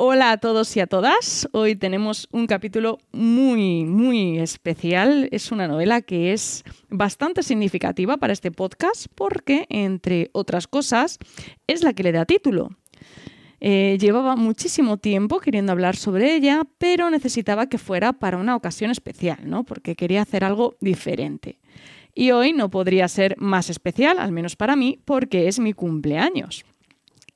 hola a todos y a todas. Hoy tenemos un capítulo muy, muy especial. Es una novela que es bastante significativa para este podcast porque, entre otras cosas, es la que le da título. Eh, llevaba muchísimo tiempo queriendo hablar sobre ella, pero necesitaba que fuera para una ocasión especial, ¿no? Porque quería hacer algo diferente. Y hoy no podría ser más especial, al menos para mí, porque es mi cumpleaños.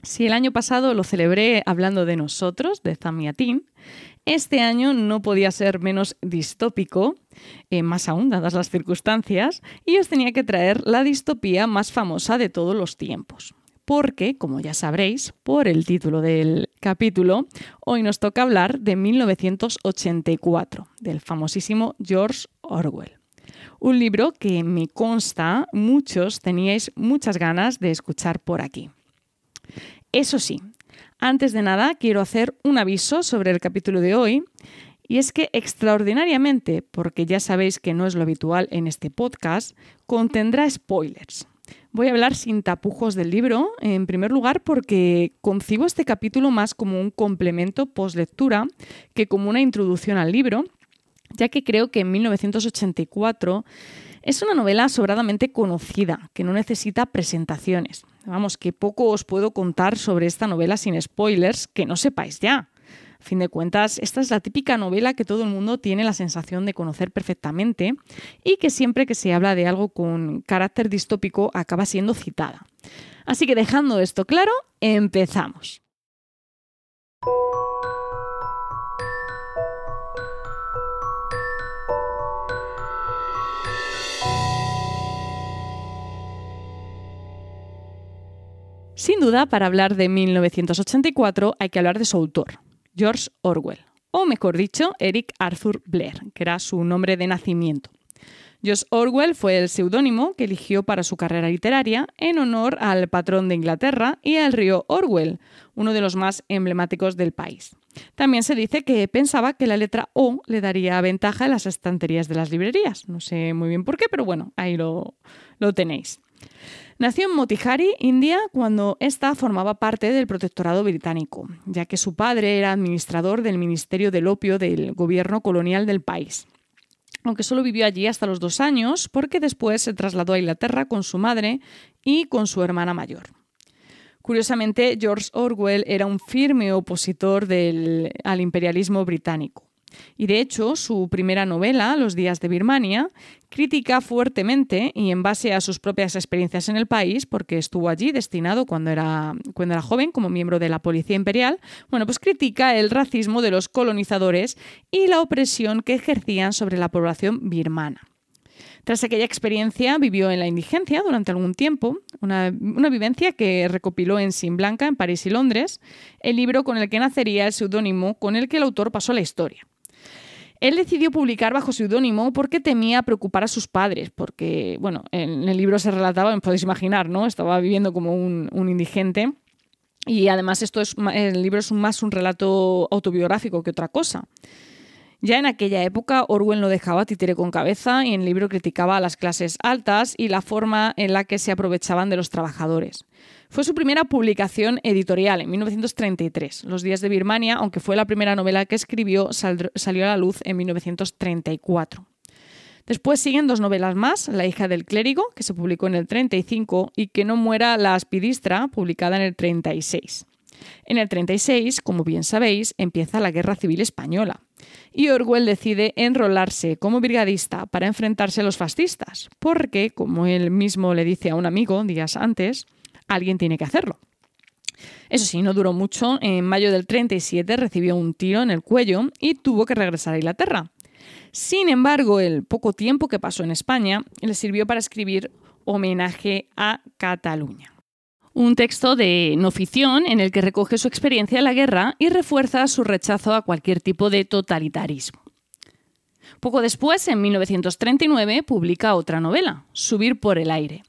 Si el año pasado lo celebré hablando de nosotros, de Zamiatín, este año no podía ser menos distópico, eh, más aún dadas las circunstancias, y os tenía que traer la distopía más famosa de todos los tiempos. Porque, como ya sabréis, por el título del capítulo, hoy nos toca hablar de 1984, del famosísimo George Orwell. Un libro que me consta muchos teníais muchas ganas de escuchar por aquí. Eso sí, antes de nada quiero hacer un aviso sobre el capítulo de hoy. Y es que extraordinariamente, porque ya sabéis que no es lo habitual en este podcast, contendrá spoilers. Voy a hablar sin tapujos del libro, en primer lugar porque concibo este capítulo más como un complemento post-lectura que como una introducción al libro, ya que creo que en 1984 es una novela sobradamente conocida, que no necesita presentaciones. Vamos, que poco os puedo contar sobre esta novela sin spoilers que no sepáis ya. A fin de cuentas, esta es la típica novela que todo el mundo tiene la sensación de conocer perfectamente y que siempre que se habla de algo con carácter distópico acaba siendo citada. Así que dejando esto claro, empezamos. Sin duda, para hablar de 1984 hay que hablar de su autor, George Orwell, o mejor dicho, Eric Arthur Blair, que era su nombre de nacimiento. George Orwell fue el seudónimo que eligió para su carrera literaria en honor al patrón de Inglaterra y al río Orwell, uno de los más emblemáticos del país. También se dice que pensaba que la letra O le daría ventaja en las estanterías de las librerías. No sé muy bien por qué, pero bueno, ahí lo, lo tenéis. Nació en Motihari, India, cuando ésta formaba parte del protectorado británico, ya que su padre era administrador del Ministerio del Opio del gobierno colonial del país. Aunque solo vivió allí hasta los dos años, porque después se trasladó a Inglaterra con su madre y con su hermana mayor. Curiosamente, George Orwell era un firme opositor al imperialismo británico. Y de hecho, su primera novela, Los días de Birmania, critica fuertemente y en base a sus propias experiencias en el país, porque estuvo allí destinado cuando era, cuando era joven como miembro de la Policía Imperial, bueno, pues critica el racismo de los colonizadores y la opresión que ejercían sobre la población birmana. Tras aquella experiencia vivió en la indigencia durante algún tiempo, una, una, vivencia que recopiló en Sin Blanca, en París y Londres, el libro con el que nacería el seudónimo con el que el autor pasó la historia. Él decidió publicar bajo seudónimo porque temía preocupar a sus padres, porque, bueno, en el libro se relataba, podéis imaginar, ¿no? Estaba viviendo como un, indigente. Y además esto es, el libro es más un relato autobiográfico que otra cosa. Ya en aquella época, Orwell no dejaba títere con cabeza y en el libro criticaba a las clases altas y la forma en la que se aprovechaban de los trabajadores. Fue su primera publicación editorial en 1933. Los días de Birmania, aunque fue la primera novela que escribió, salió a la luz en 1934. Después siguen dos novelas más, La hija del clérigo, que se publicó en el 35, y Que no muera la aspidistra, publicada en el 36. En el 36, como bien sabéis, empieza la Guerra Civil Española y Orwell decide enrolarse como brigadista para enfrentarse a los fascistas, porque, como él mismo le dice a un amigo días antes, alguien tiene que hacerlo. Eso sí, no duró mucho. En mayo del 37 recibió un tiro en el cuello y tuvo que regresar a Inglaterra. Sin embargo, el poco tiempo que pasó en España le sirvió para escribir Homenaje a Cataluña. Un texto de no ficción en el que recoge su experiencia en la guerra y refuerza su rechazo a cualquier tipo de totalitarismo. Poco después, en 1939, publica otra novela, Subir por el aire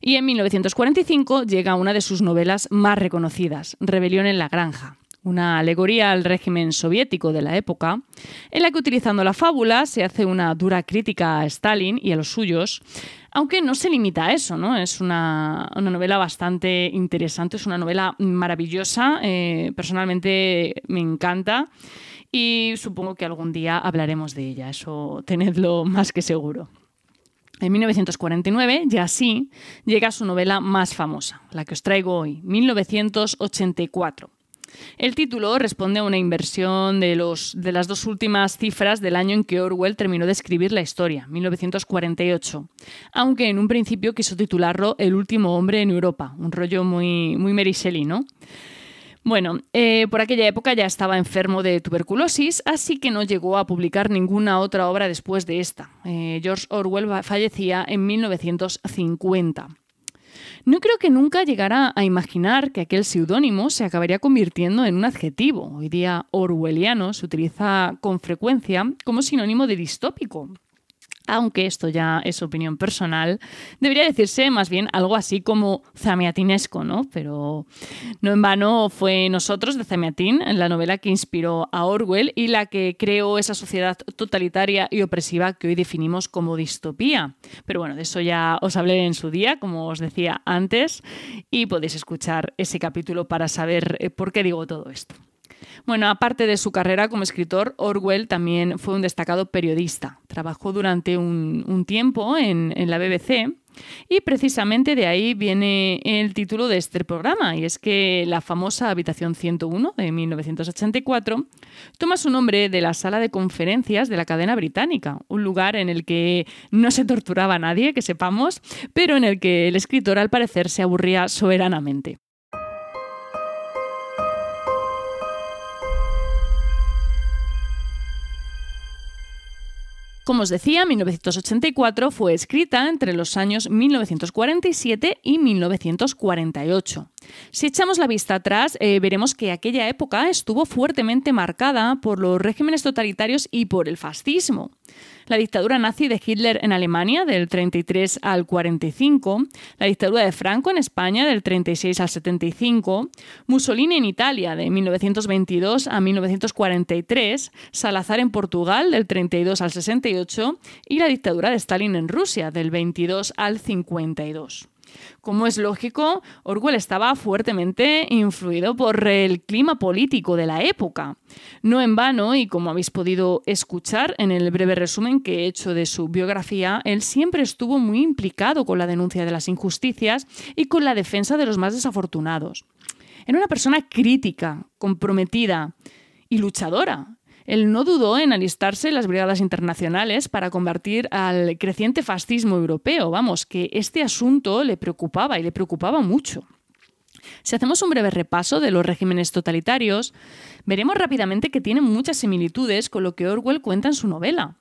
Y en 1945 llega una de sus novelas más reconocidas, Rebelión en la Granja, una alegoría al régimen soviético de la época, en la que utilizando la fábula se hace una dura crítica a Stalin y a los suyos, aunque no se limita a eso, ¿no? Es una, novela bastante interesante, es una novela maravillosa, eh, personalmente me encanta y supongo que algún día hablaremos de ella, eso tenedlo más que seguro. En 1949, ya sí, llega su novela más famosa, la que os traigo hoy, 1984. El título responde a una inversión de, los, de las dos últimas cifras del año en que Orwell terminó de escribir la historia, 1948, aunque en un principio quiso titularlo El último hombre en Europa, un rollo muy, muy ¿no? Bueno, eh, por aquella época ya estaba enfermo de tuberculosis, así que no llegó a publicar ninguna otra obra después de esta. Eh, George Orwell fallecía en 1950. No creo que nunca llegara a imaginar que aquel seudónimo se acabaría convirtiendo en un adjetivo. Hoy día orwelliano se utiliza con frecuencia como sinónimo de distópico aunque esto ya es opinión personal, debería decirse más bien algo así como zamiatinesco, ¿no? Pero no en vano fue Nosotros de Zamiatín, la novela que inspiró a Orwell y la que creó esa sociedad totalitaria y opresiva que hoy definimos como distopía. Pero bueno, de eso ya os hablé en su día, como os decía antes, y podéis escuchar ese capítulo para saber eh, por qué digo todo esto. Bueno, aparte de su carrera como escritor, Orwell también fue un destacado periodista. Trabajó durante un, tiempo en, la BBC y precisamente de ahí viene el título de este programa, y es que la famosa Habitación 101 de 1984 toma su nombre de la sala de conferencias de la cadena británica, un lugar en el que no se torturaba a nadie, que sepamos, pero en el que el escritor al parecer se aburría soberanamente. Como os decía, 1984 fue escrita entre los años 1947 y 1948. Si echamos la vista atrás, eh, veremos que aquella época estuvo fuertemente marcada por los regímenes totalitarios y por el fascismo la dictadura nazi de Hitler en Alemania del 33 al 45, la dictadura de Franco en España del 36 al 75, Mussolini en Italia de 1922 a 1943, Salazar en Portugal del 32 al 68 y la dictadura de Stalin en Rusia del 22 al 52. Como es lógico, Orwell estaba fuertemente influido por el clima político de la época. No en vano, y como habéis podido escuchar en el breve resumen que he hecho de su biografía, él siempre estuvo muy implicado con la denuncia de las injusticias y con la defensa de los más desafortunados. Era una persona crítica, comprometida y luchadora. Él no dudó en alistarse las brigadas internacionales para combatir al creciente fascismo europeo. Vamos, que este asunto le preocupaba y le preocupaba mucho. Si hacemos un breve repaso de los regímenes totalitarios, veremos rápidamente que tienen muchas similitudes con lo que Orwell cuenta en su novela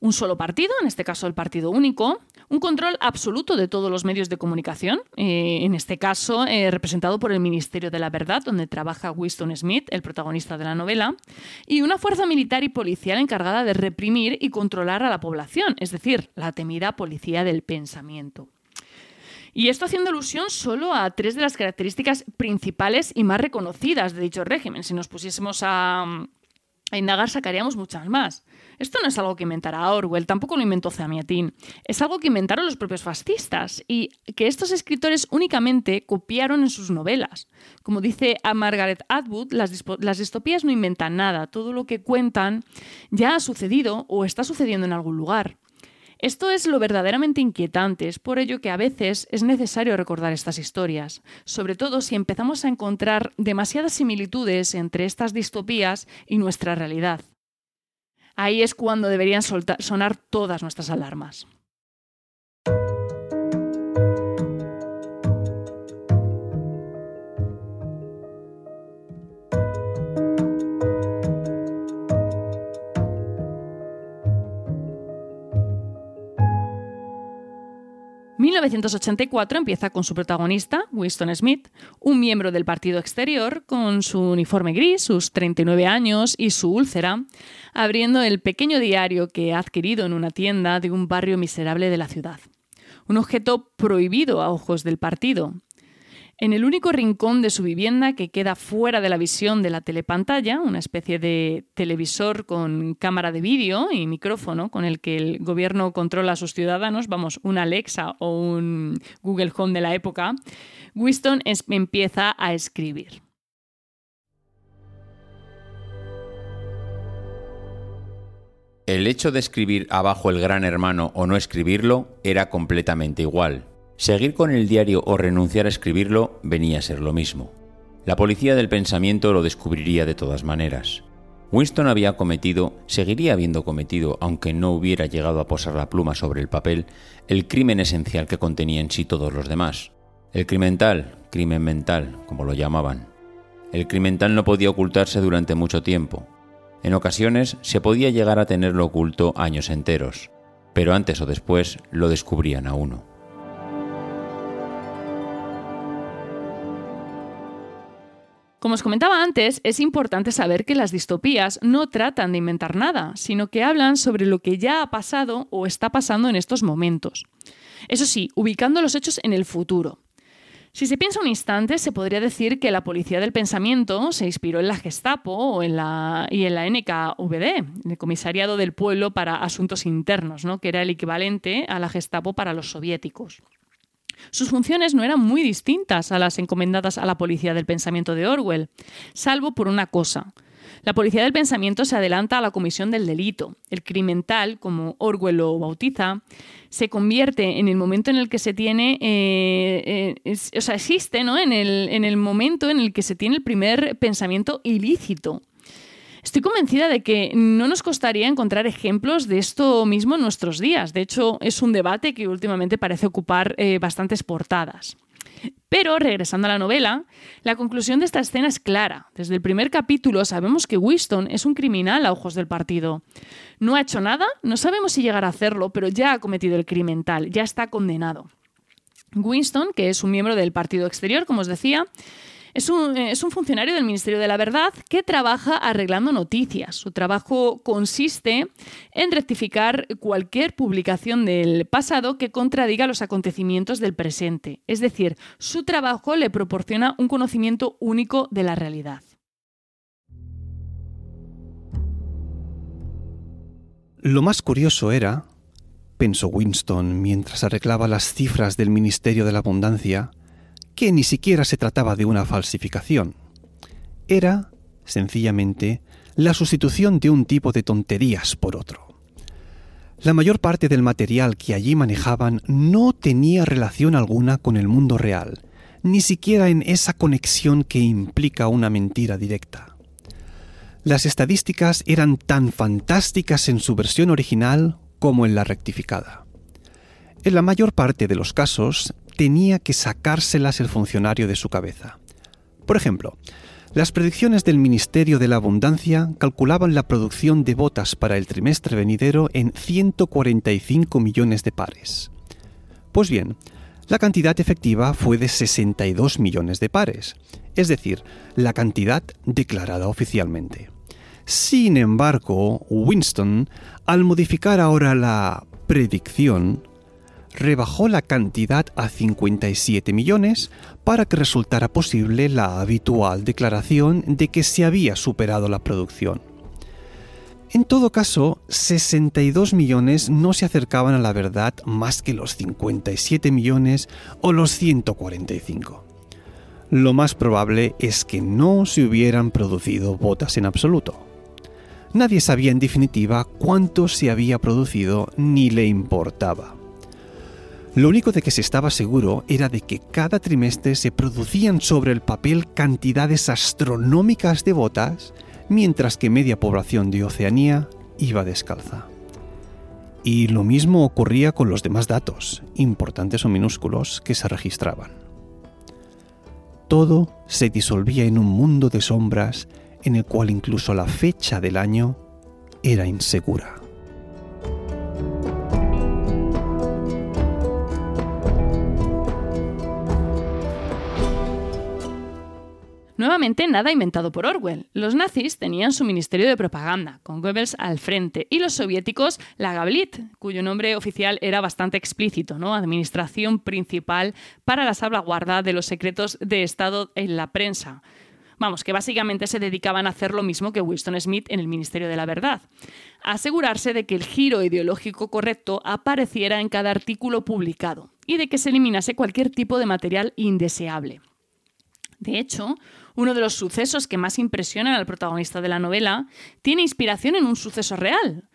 un solo partido, en este caso el partido único, un control absoluto de todos los medios de comunicación, eh, en este caso eh, representado por el Ministerio de la Verdad, donde trabaja Winston Smith, el protagonista de la novela, y una fuerza militar y policial encargada de reprimir y controlar a la población, es decir, la temida policía del pensamiento. Y esto haciendo alusión solo a tres de las características principales y más reconocidas de dicho régimen. Si nos pusiésemos a, a indagar, sacaríamos muchas más. Esto no es algo que inventara Orwell, tampoco lo inventó Zamiatin. Es algo que inventaron los propios fascistas y que estos escritores únicamente copiaron en sus novelas. Como dice a Margaret Atwood, las, las distopías no inventan nada, todo lo que cuentan ya ha sucedido o está sucediendo en algún lugar. Esto es lo verdaderamente inquietante, es por ello que a veces es necesario recordar estas historias, sobre todo si empezamos a encontrar demasiadas similitudes entre estas distopías y nuestra realidad ahí es cuando deberían sonar todas nuestras alarmas. 1984 empieza con su protagonista, Winston Smith, un miembro del partido exterior, con su uniforme gris, sus 39 años y su úlcera, abriendo el pequeño diario que ha adquirido en una tienda de un barrio miserable de la ciudad. un objeto prohibido a ojos del partido. En el único rincón de su vivienda que queda fuera de la visión de la telepantalla, una especie de televisor con cámara de vídeo y micrófono con el que el gobierno controla a sus ciudadanos, vamos, un Alexa o un Google Home de la época, Winston empieza a escribir. El hecho de escribir abajo el gran hermano o no escribirlo era completamente igual. Seguir con el diario o renunciar a escribirlo venía a ser lo mismo. La policía del pensamiento lo descubriría de todas maneras. Winston había cometido, seguiría habiendo cometido, aunque no hubiera llegado a posar la pluma sobre el papel, el crimen esencial que contenía en sí todos los demás. El crimental, crimen mental, como lo llamaban. El crimental no podía ocultarse durante mucho tiempo, en ocasiones se podía llegar a tenerlo oculto años enteros, pero antes o después lo descubrían a uno. Como os comentaba antes, es importante saber que las distopías no tratan de inventar nada, sino que hablan sobre lo que ya ha pasado o está pasando en estos momentos. Eso sí, ubicando los hechos en el futuro. Si se piensa un instante, se podría decir que la policía del pensamiento se inspiró en la Gestapo en la, y en la NKVD, el Comisariado del Pueblo para Asuntos Internos, ¿no? que era el equivalente a la Gestapo para los soviéticos. Sus funciones no eran muy distintas a las encomendadas a la policía del pensamiento de Orwell, salvo por una cosa. La policía del pensamiento se adelanta a la comisión del delito. El crimental, como Orwell lo bautiza, se convierte en el momento en el que se tiene, eh, eh, o sea, existe ¿no? en el momento en el que se tiene el primer pensamiento ilícito. Estoy convencida de que no nos costaría encontrar ejemplos de esto mismo en nuestros días. De hecho, es un debate que últimamente parece ocupar eh, bastantes portadas. Pero, regresando a la novela, la conclusión de esta escena es clara. Desde el primer capítulo sabemos que Winston es un criminal a ojos del partido. No ha hecho nada, no sabemos si llegará a hacerlo, pero ya ha cometido el crimen tal, ya está condenado. Winston, que es un miembro del Partido Exterior, como os decía, es un, es un, funcionario del Ministerio de la Verdad que trabaja arreglando noticias. Su trabajo consiste en rectificar cualquier publicación del pasado que contradiga los acontecimientos del presente. Es decir, su trabajo le proporciona un conocimiento único de la realidad. Lo más curioso era, pensó Winston mientras arreglaba las cifras del Ministerio de la Abundancia, que ni siquiera se trataba de una falsificación. Era, sencillamente, la sustitución de un tipo de tonterías por otro. La mayor parte del material que allí manejaban no tenía relación alguna con el mundo real, ni siquiera en esa conexión que implica una mentira directa. Las estadísticas eran tan fantásticas en su versión original como en la rectificada. En la mayor parte de los casos, tenía que sacárselas el funcionario de su cabeza. Por ejemplo, las predicciones del Ministerio de la Abundancia calculaban la producción de botas para el trimestre venidero en 145 millones de pares. Pues bien, la cantidad efectiva fue de 62 millones de pares, es decir, la cantidad declarada oficialmente. Sin embargo, Winston, al modificar ahora la predicción, rebajó la cantidad a 57 millones para que resultara posible la habitual declaración de que se había superado la producción. En todo caso, 62 millones no se acercaban a la verdad más que los 57 millones o los 145. Lo más probable es que no se hubieran producido botas en absoluto. Nadie sabía en definitiva cuánto se había producido ni le importaba. Lo único de que se estaba seguro era de que cada trimestre se producían sobre el papel cantidades astronómicas de botas, mientras que media población de Oceanía iba descalza. Y lo mismo ocurría con los demás datos, importantes o minúsculos, que se registraban. Todo se disolvía en un mundo de sombras en el cual incluso la fecha del año era insegura. Nuevamente, nada inventado por Orwell. Los nazis tenían su ministerio de propaganda, con Goebbels al frente, y los soviéticos la Gablit, cuyo nombre oficial era bastante explícito, ¿no? Administración principal para la salvaguarda de los secretos de Estado en la prensa. Vamos, que básicamente se dedicaban a hacer lo mismo que Winston Smith en el Ministerio de la Verdad. Asegurarse de que el giro ideológico correcto apareciera en cada artículo publicado y de que se eliminase cualquier tipo de material indeseable. De hecho, uno de los sucesos que más impresionan al protagonista de la novela tiene inspiración en un suceso real.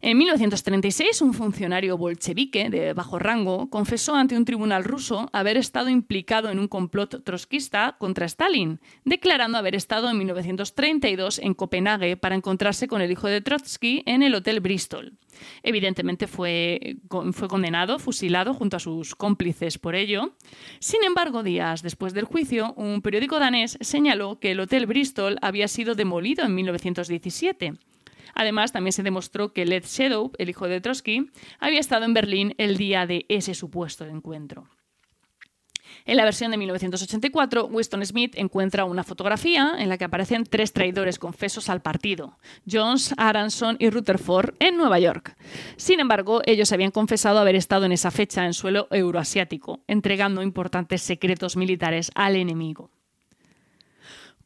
En 1936, un funcionario bolchevique de bajo rango confesó ante un tribunal ruso haber estado implicado en un complot trotskista contra Stalin, declarando haber estado en 1932 en Copenhague para encontrarse con el hijo de Trotsky en el Hotel Bristol. Evidentemente fue, fue condenado, fusilado junto a sus cómplices por ello. Sin embargo, días después del juicio, un periódico danés señaló que el Hotel Bristol había sido demolido en 1917 Además, también se demostró que Led Shadow, el hijo de Trotsky, había estado en Berlín el día de ese supuesto encuentro. En la versión de 1984, Winston Smith encuentra una fotografía en la que aparecen tres traidores confesos al partido, Jones, Aranson y Rutherford, en Nueva York. Sin embargo, ellos habían confesado haber estado en esa fecha en suelo euroasiático, entregando importantes secretos militares al enemigo.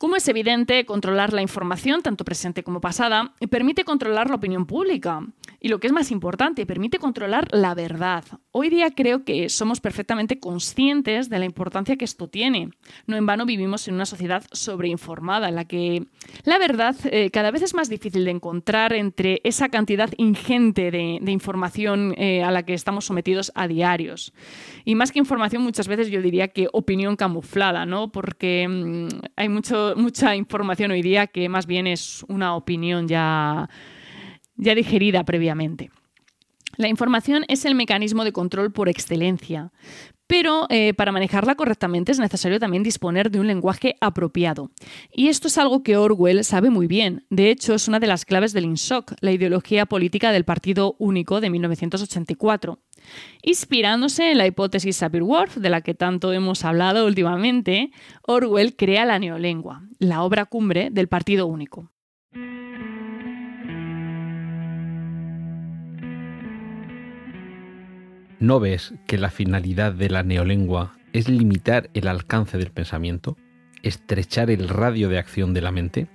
Como es evidente, controlar la información, tanto presente como pasada, permite controlar la opinión pública. Y lo que es más importante, permite controlar la verdad. Hoy día creo que somos perfectamente conscientes de la importancia que esto tiene. No en vano vivimos en una sociedad sobreinformada, en la que la verdad eh, cada vez es más difícil de encontrar entre esa cantidad ingente de, información eh, a la que estamos sometidos a diarios. Y más que información, muchas veces yo diría que opinión camuflada, ¿no? Porque mm, hay mucho mucha información hoy día que más bien es una opinión ya, ya digerida previamente. La información es el mecanismo de control por excelencia, pero eh, para manejarla correctamente es necesario también disponer de un lenguaje apropiado. Y esto es algo que Orwell sabe muy bien. De hecho, es una de las claves del INSOC, la ideología política del Partido Único de 1984. Inspirándose en la hipótesis Sapir-Whorf, de la que tanto hemos hablado últimamente, Orwell crea la neolengua, la obra cumbre del Partido Único. ¿No ves que la finalidad de la neolengua es limitar el alcance del pensamiento? ¿Estrechar el radio de acción de la mente?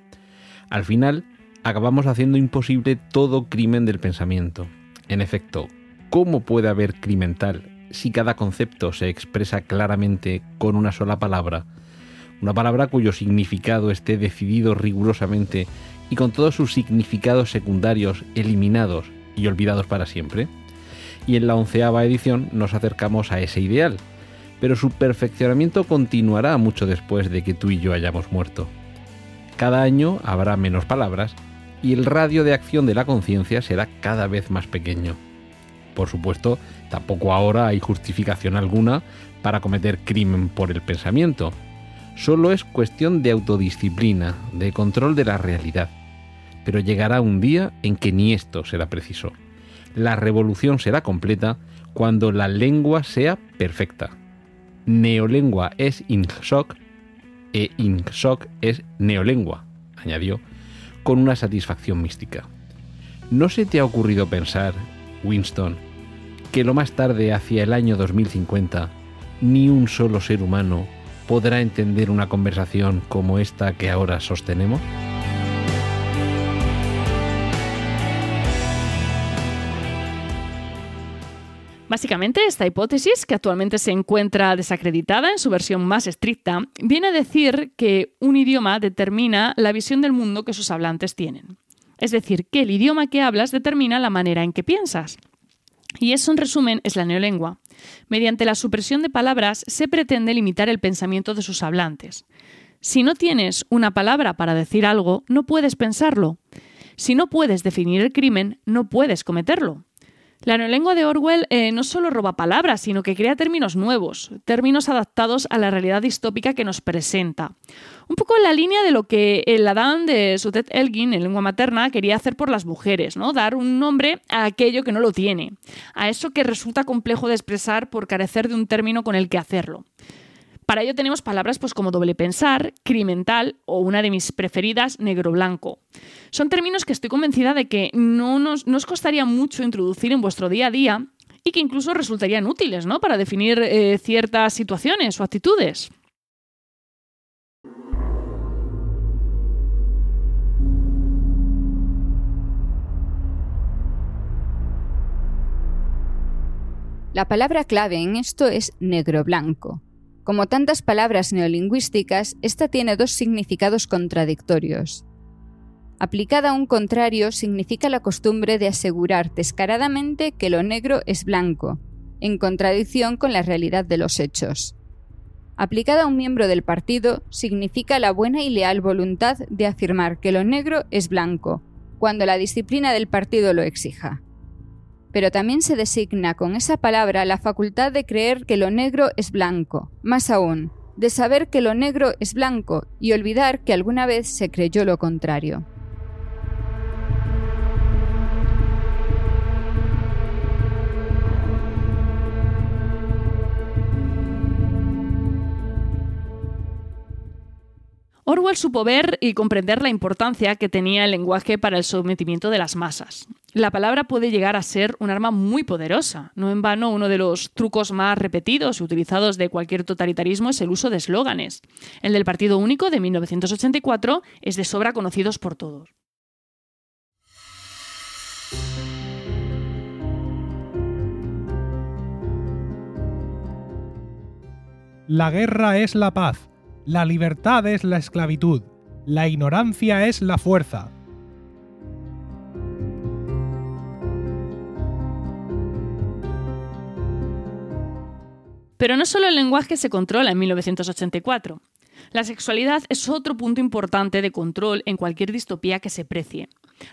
Al final, acabamos haciendo imposible todo crimen del pensamiento. En efecto, ¿Cómo puede haber crimental si cada concepto se expresa claramente con una sola palabra? Una palabra cuyo significado esté decidido rigurosamente y con todos sus significados secundarios eliminados y olvidados para siempre. Y en la onceava edición nos acercamos a ese ideal, pero su perfeccionamiento continuará mucho después de que tú y yo hayamos muerto. Cada año habrá menos palabras y el radio de acción de la conciencia será cada vez más pequeño. Por supuesto, tampoco ahora hay justificación alguna para cometer crimen por el pensamiento. Solo es cuestión de autodisciplina, de control de la realidad. Pero llegará un día en que ni esto será preciso. La revolución será completa cuando la lengua sea perfecta. Neolengua es INSOC e INSOC es neolengua, añadió, con una satisfacción mística. ¿No se te ha ocurrido pensar, Winston, que lo más tarde, hacia el año 2050, ni un solo ser humano podrá entender una conversación como esta que ahora sostenemos? Básicamente, esta hipótesis, que actualmente se encuentra desacreditada en su versión más estricta, viene a decir que un idioma determina la visión del mundo que sus hablantes tienen. Es decir, que el idioma que hablas determina la manera en que piensas. Y eso, en resumen, es la neolengua. Mediante la supresión de palabras se pretende limitar el pensamiento de sus hablantes. Si no tienes una palabra para decir algo, no puedes pensarlo. Si no puedes definir el crimen, no puedes cometerlo. La neolengua de Orwell eh, no solo roba palabras, sino que crea términos nuevos, términos adaptados a la realidad distópica que nos presenta. Un poco en la línea de lo que el Adán de Sutet Elgin, en lengua materna, quería hacer por las mujeres, ¿no? Dar un nombre a aquello que no lo tiene, a eso que resulta complejo de expresar por carecer de un término con el que hacerlo. Para ello tenemos palabras pues, como doble pensar, crimental o una de mis preferidas, negro-blanco. Son términos que estoy convencida de que no, nos, os costaría mucho introducir en vuestro día a día y que incluso resultarían útiles ¿no? para definir eh, ciertas situaciones o actitudes. La palabra clave en esto es negro-blanco. Como tantas palabras neolingüísticas, esta tiene dos significados contradictorios. Aplicada a un contrario significa la costumbre de asegurar descaradamente que lo negro es blanco, en contradicción con la realidad de los hechos. Aplicada a un miembro del partido significa la buena y leal voluntad de afirmar que lo negro es blanco, cuando la disciplina del partido lo exija pero también se designa con esa palabra la facultad de creer que lo negro es blanco, más aún, de saber que lo negro es blanco y olvidar que alguna vez se creyó lo contrario. Orwell supo ver y comprender la importancia que tenía el lenguaje para el sometimiento de las masas. La palabra puede llegar a ser un arma muy poderosa. No en vano, uno de los trucos más repetidos y utilizados de cualquier totalitarismo es el uso de eslóganes. El del Partido Único de 1984 es de sobra conocidos por todos. La guerra es la paz la libertad es la esclavitud, la ignorancia es la fuerza. Pero no solo el lenguaje se controla en 1984. La sexualidad es otro punto importante de control en cualquier distopía que se precie.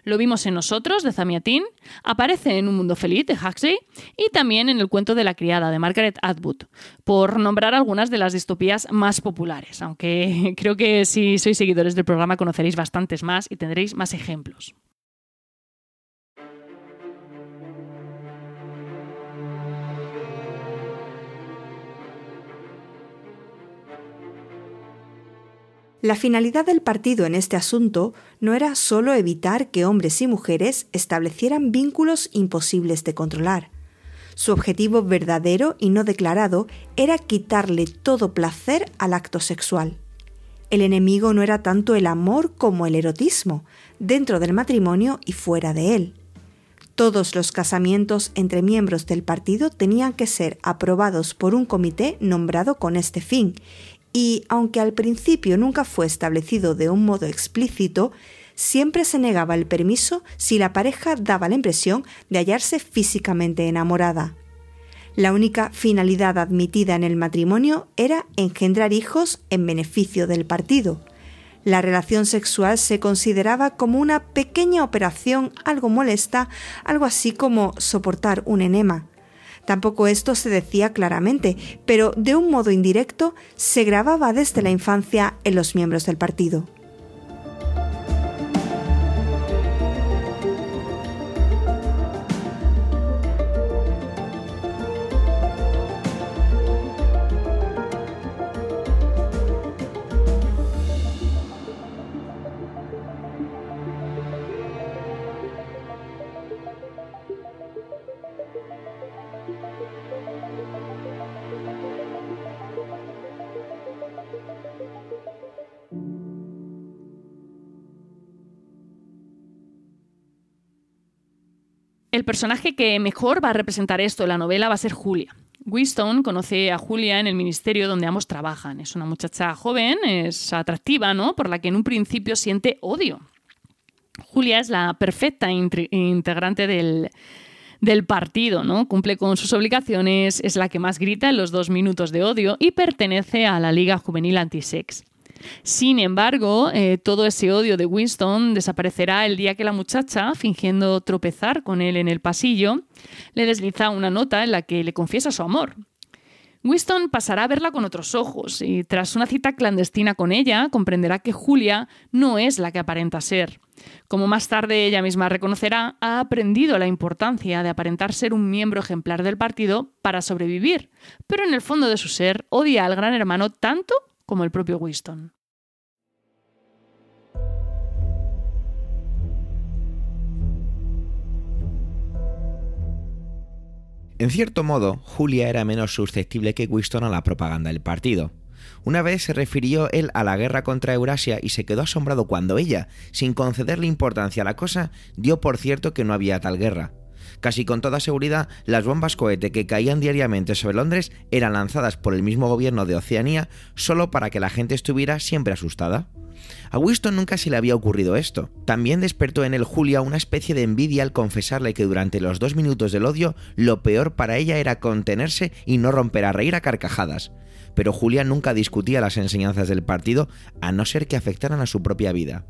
Lo vimos en Nosotros, de Zamiatin, aparece en Un Mundo Feliz, de Huxley, y también en El cuento de la criada, de Margaret Atwood, por nombrar algunas de las distopías más populares, aunque creo que si sois seguidores del programa conoceréis bastantes más y tendréis más ejemplos. La finalidad del partido en este asunto no era solo evitar que hombres y mujeres establecieran vínculos imposibles de controlar. Su objetivo verdadero y no declarado era quitarle todo placer al acto sexual. El enemigo no era tanto el amor como el erotismo, dentro del matrimonio y fuera de él. Todos los casamientos entre miembros del partido tenían que ser aprobados por un comité nombrado con este fin, y aunque al principio nunca fue establecido de un modo explícito, siempre se negaba el permiso si la pareja daba la impresión de hallarse físicamente enamorada. La única finalidad admitida en el matrimonio era engendrar hijos en beneficio del partido. La relación sexual se consideraba como una pequeña operación algo molesta, algo así como soportar un enema. Tampoco esto se decía claramente, pero de un modo indirecto se grababa desde la infancia en los miembros del partido. El personaje que mejor va a representar esto en la novela va a ser Julia. Winston conoce a Julia en el ministerio donde ambos trabajan. Es una muchacha joven, es atractiva, ¿no? Por la que en un principio siente odio. Julia es la perfecta integrante del, del partido, ¿no? Cumple con sus obligaciones, es la que más grita en los dos minutos de odio y pertenece a la Liga Juvenil Antisex. Sin embargo, eh, todo ese odio de Winston desaparecerá el día que la muchacha, fingiendo tropezar con él en el pasillo, le desliza una nota en la que le confiesa su amor. Winston pasará a verla con otros ojos y tras una cita clandestina con ella comprenderá que Julia no es la que aparenta ser. Como más tarde ella misma reconocerá, ha aprendido la importancia de aparentar ser un miembro ejemplar del partido para sobrevivir, pero en el fondo de su ser odia al gran hermano tanto como el propio Winston. En cierto modo, Julia era menos susceptible que Winston a la propaganda del partido. Una vez se refirió él a la guerra contra Eurasia y se quedó asombrado cuando ella, sin concederle importancia a la cosa, dio por cierto que no había tal guerra. Casi con toda seguridad, las bombas cohete que caían diariamente sobre Londres eran lanzadas por el mismo gobierno de Oceanía solo para que la gente estuviera siempre asustada. A Winston nunca se le había ocurrido esto. También despertó en él Julia una especie de envidia al confesarle que durante los dos minutos del odio lo peor para ella era contenerse y no romper a reír a carcajadas. Pero Julia nunca discutía las enseñanzas del partido a no ser que afectaran a su propia vida.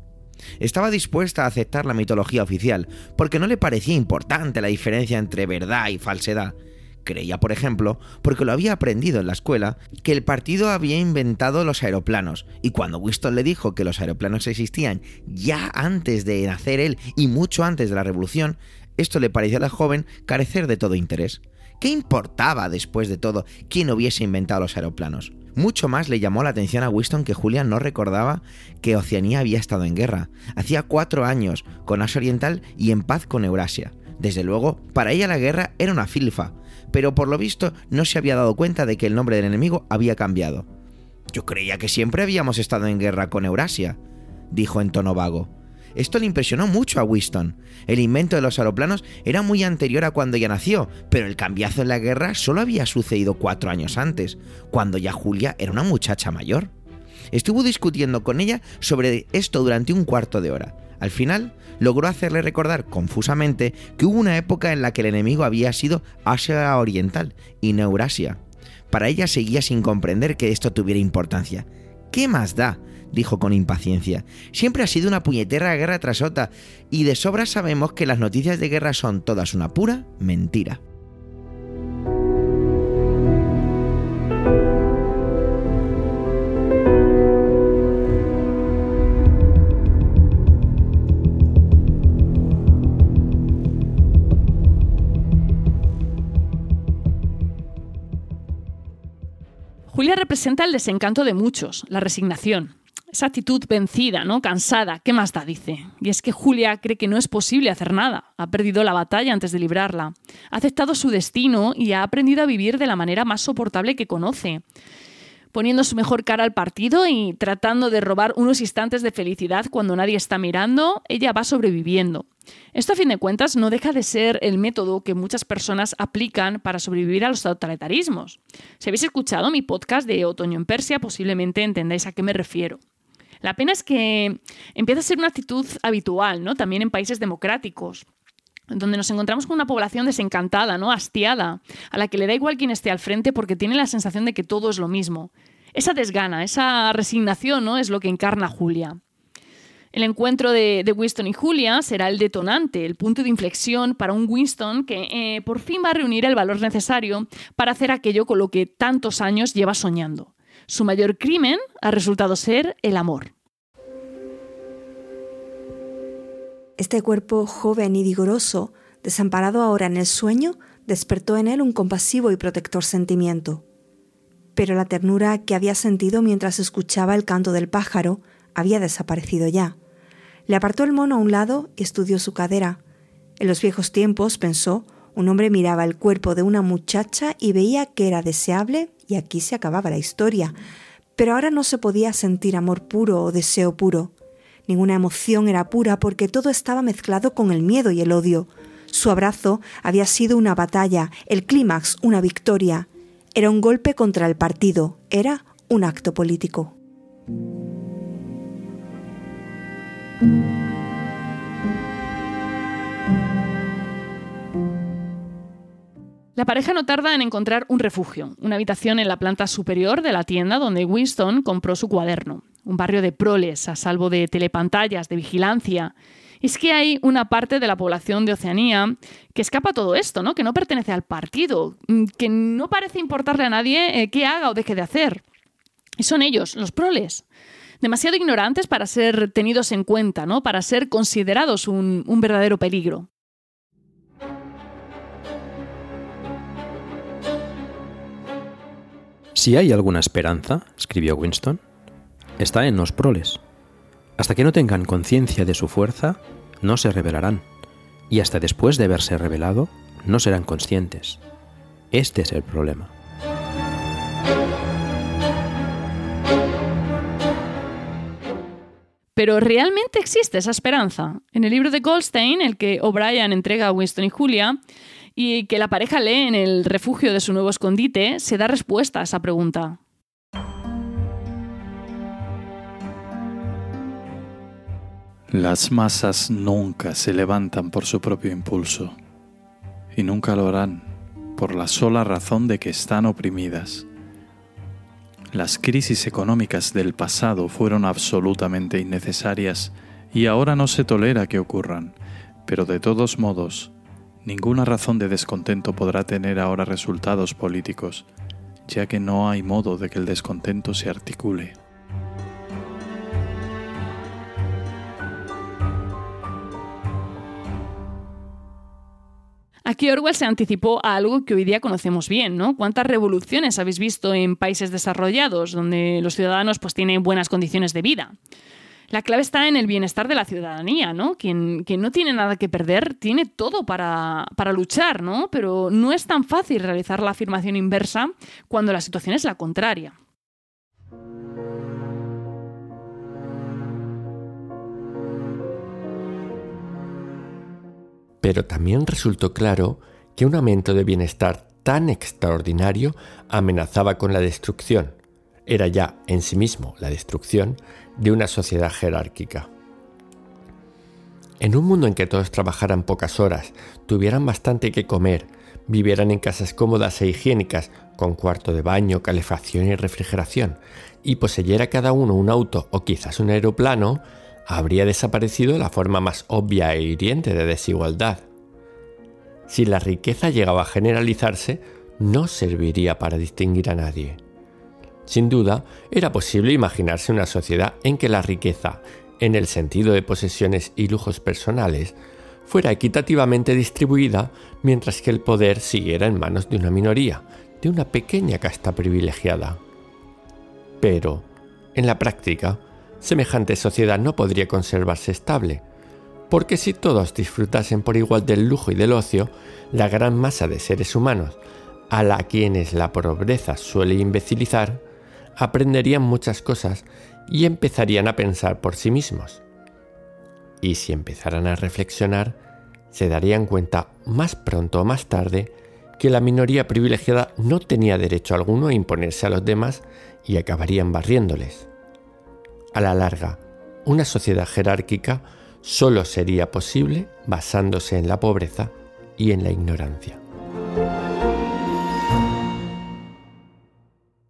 Estaba dispuesta a aceptar la mitología oficial, porque no le parecía importante la diferencia entre verdad y falsedad. Creía, por ejemplo, porque lo había aprendido en la escuela, que el partido había inventado los aeroplanos, y cuando Winston le dijo que los aeroplanos existían ya antes de nacer él y mucho antes de la revolución, esto le pareció a la joven carecer de todo interés. ¿Qué importaba, después de todo, quién hubiese inventado los aeroplanos? Mucho más le llamó la atención a Winston que Julia no recordaba que Oceanía había estado en guerra. Hacía cuatro años, con Asia Oriental y en paz con Eurasia. Desde luego, para ella la guerra era una filfa, pero por lo visto no se había dado cuenta de que el nombre del enemigo había cambiado. Yo creía que siempre habíamos estado en guerra con Eurasia, dijo en tono vago. Esto le impresionó mucho a Winston. El invento de los aeroplanos era muy anterior a cuando ella nació, pero el cambiazo en la guerra solo había sucedido cuatro años antes, cuando ya Julia era una muchacha mayor. Estuvo discutiendo con ella sobre esto durante un cuarto de hora. Al final, logró hacerle recordar confusamente que hubo una época en la que el enemigo había sido Asia Oriental y no Eurasia. Para ella seguía sin comprender que esto tuviera importancia. ¿Qué más da? Dijo con impaciencia. Siempre ha sido una puñetera guerra tras otra, y de sobra sabemos que las noticias de guerra son todas una pura mentira. Julia representa el desencanto de muchos, la resignación. Esa actitud vencida, ¿no? Cansada, ¿qué más da? dice. Y es que Julia cree que no es posible hacer nada. Ha perdido la batalla antes de librarla. Ha aceptado su destino y ha aprendido a vivir de la manera más soportable que conoce poniendo su mejor cara al partido y tratando de robar unos instantes de felicidad cuando nadie está mirando, ella va sobreviviendo. Esto a fin de cuentas no deja de ser el método que muchas personas aplican para sobrevivir a los totalitarismos. Si habéis escuchado mi podcast de Otoño en Persia, posiblemente entendáis a qué me refiero. La pena es que empieza a ser una actitud habitual, ¿no? También en países democráticos donde nos encontramos con una población desencantada, ¿no? hastiada, a la que le da igual quién esté al frente porque tiene la sensación de que todo es lo mismo. Esa desgana, esa resignación ¿no? es lo que encarna Julia. El encuentro de, Winston y Julia será el detonante, el punto de inflexión para un Winston que eh, por fin va a reunir el valor necesario para hacer aquello con lo que tantos años lleva soñando. Su mayor crimen ha resultado ser el amor. Este cuerpo joven y vigoroso, desamparado ahora en el sueño, despertó en él un compasivo y protector sentimiento. Pero la ternura que había sentido mientras escuchaba el canto del pájaro había desaparecido ya. Le apartó el mono a un lado y estudió su cadera. En los viejos tiempos, pensó, un hombre miraba el cuerpo de una muchacha y veía que era deseable y aquí se acababa la historia. Pero ahora no se podía sentir amor puro o deseo puro. Ninguna emoción era pura porque todo estaba mezclado con el miedo y el odio. Su abrazo había sido una batalla, el clímax una victoria. Era un golpe contra el partido, era un acto político. La pareja no tarda en encontrar un refugio, una habitación en la planta superior de la tienda donde Winston compró su cuaderno, un barrio de proles a salvo de telepantallas, de vigilancia Es que hay una parte de la población de Oceanía que escapa a todo esto, ¿no? Que no pertenece al partido, mm, que no parece importarle a nadie eh, qué haga o deje de hacer. Y son ellos, los proles. Demasiado ignorantes para ser tenidos en cuenta, ¿no? Para ser considerados un, un verdadero peligro. Si hay alguna esperanza, escribió Winston, está en los proles. Hasta que no tengan conciencia de su fuerza, no se rebelarán, y hasta después de haberse revelado, no serán conscientes. Este es el problema. Pero ¿realmente existe esa esperanza? En el libro de Goldstein, el que O'Brien entrega a Winston y Julia, y que la pareja lee en el refugio de su nuevo escondite, se da respuesta a esa pregunta. Las masas nunca se levantan por su propio impulso y nunca lo harán por la sola razón de que están oprimidas. Las crisis económicas del pasado fueron absolutamente innecesarias y ahora no se tolera que ocurran, pero de todos modos, Ninguna razón de descontento podrá tener ahora resultados políticos, ya que no hay modo de que el descontento se articule. Aquí Orwell se anticipó a algo que hoy día conocemos bien, ¿no? ¿Cuántas revoluciones habéis visto en países desarrollados donde los ciudadanos pues tienen buenas condiciones de vida? La clave está en el bienestar de la ciudadanía, ¿no? Quien, no tiene nada que perder tiene todo para, para, luchar, ¿no? Pero no es tan fácil realizar la afirmación inversa cuando la situación es la contraria. Pero también resultó claro que un aumento de bienestar tan extraordinario amenazaba con la destrucción. Era ya en sí mismo la destrucción de una sociedad jerárquica. En un mundo en que todos trabajaran pocas horas, tuvieran bastante que comer, vivieran en casas cómodas e higiénicas, con cuarto de baño, calefacción y refrigeración, y poseyera cada uno un auto o quizás un aeroplano, habría desaparecido la forma más obvia e hiriente de desigualdad. Si la riqueza llegaba a generalizarse, no serviría para distinguir a nadie. Sin duda, era posible imaginarse una sociedad en que la riqueza, en el sentido de posesiones y lujos personales, fuera equitativamente distribuida mientras que el poder siguiera en manos de una minoría, de una pequeña casta privilegiada. Pero, en la práctica, semejante sociedad no podría conservarse estable, porque si todos disfrutasen por igual del lujo y del ocio, la gran masa de seres humanos, a la quienes la pobreza suele imbecilizar, aprenderían muchas cosas y empezarían a pensar por sí mismos. Y si empezaran a reflexionar, se darían cuenta más pronto o más tarde que la minoría privilegiada no tenía derecho alguno a imponerse a los demás y acabarían barriéndoles. A la larga, una sociedad jerárquica solo sería posible basándose en la pobreza y en la ignorancia.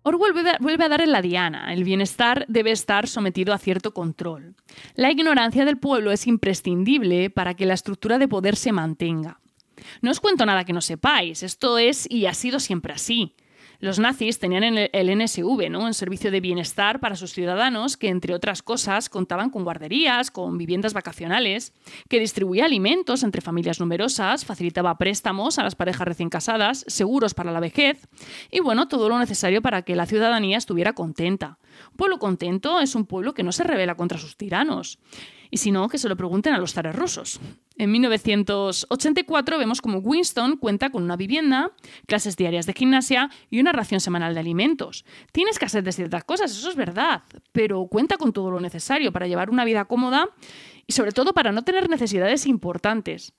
Orwell vuelve a dar en la diana. El bienestar debe estar sometido a cierto control. La ignorancia del pueblo es imprescindible para que la estructura de poder se mantenga. No os cuento nada que no sepáis, esto es y ha sido siempre así. Los nazis tenían el NSV, ¿no? un servicio de bienestar para sus ciudadanos que, entre otras cosas, contaban con guarderías, con viviendas vacacionales, que distribuía alimentos entre familias numerosas, facilitaba préstamos a las parejas recién casadas, seguros para la vejez y, bueno, todo lo necesario para que la ciudadanía estuviera contenta. Pueblo contento es un pueblo que no se revela contra sus tiranos. Y si no, que se lo pregunten a los zares rusos. En 1984 vemos como Winston cuenta con una vivienda, clases diarias de gimnasia y una ración semanal de alimentos. Tiene escasez de ciertas cosas, eso es verdad, pero cuenta con todo lo necesario para llevar una vida cómoda y sobre todo para no tener necesidades importantes.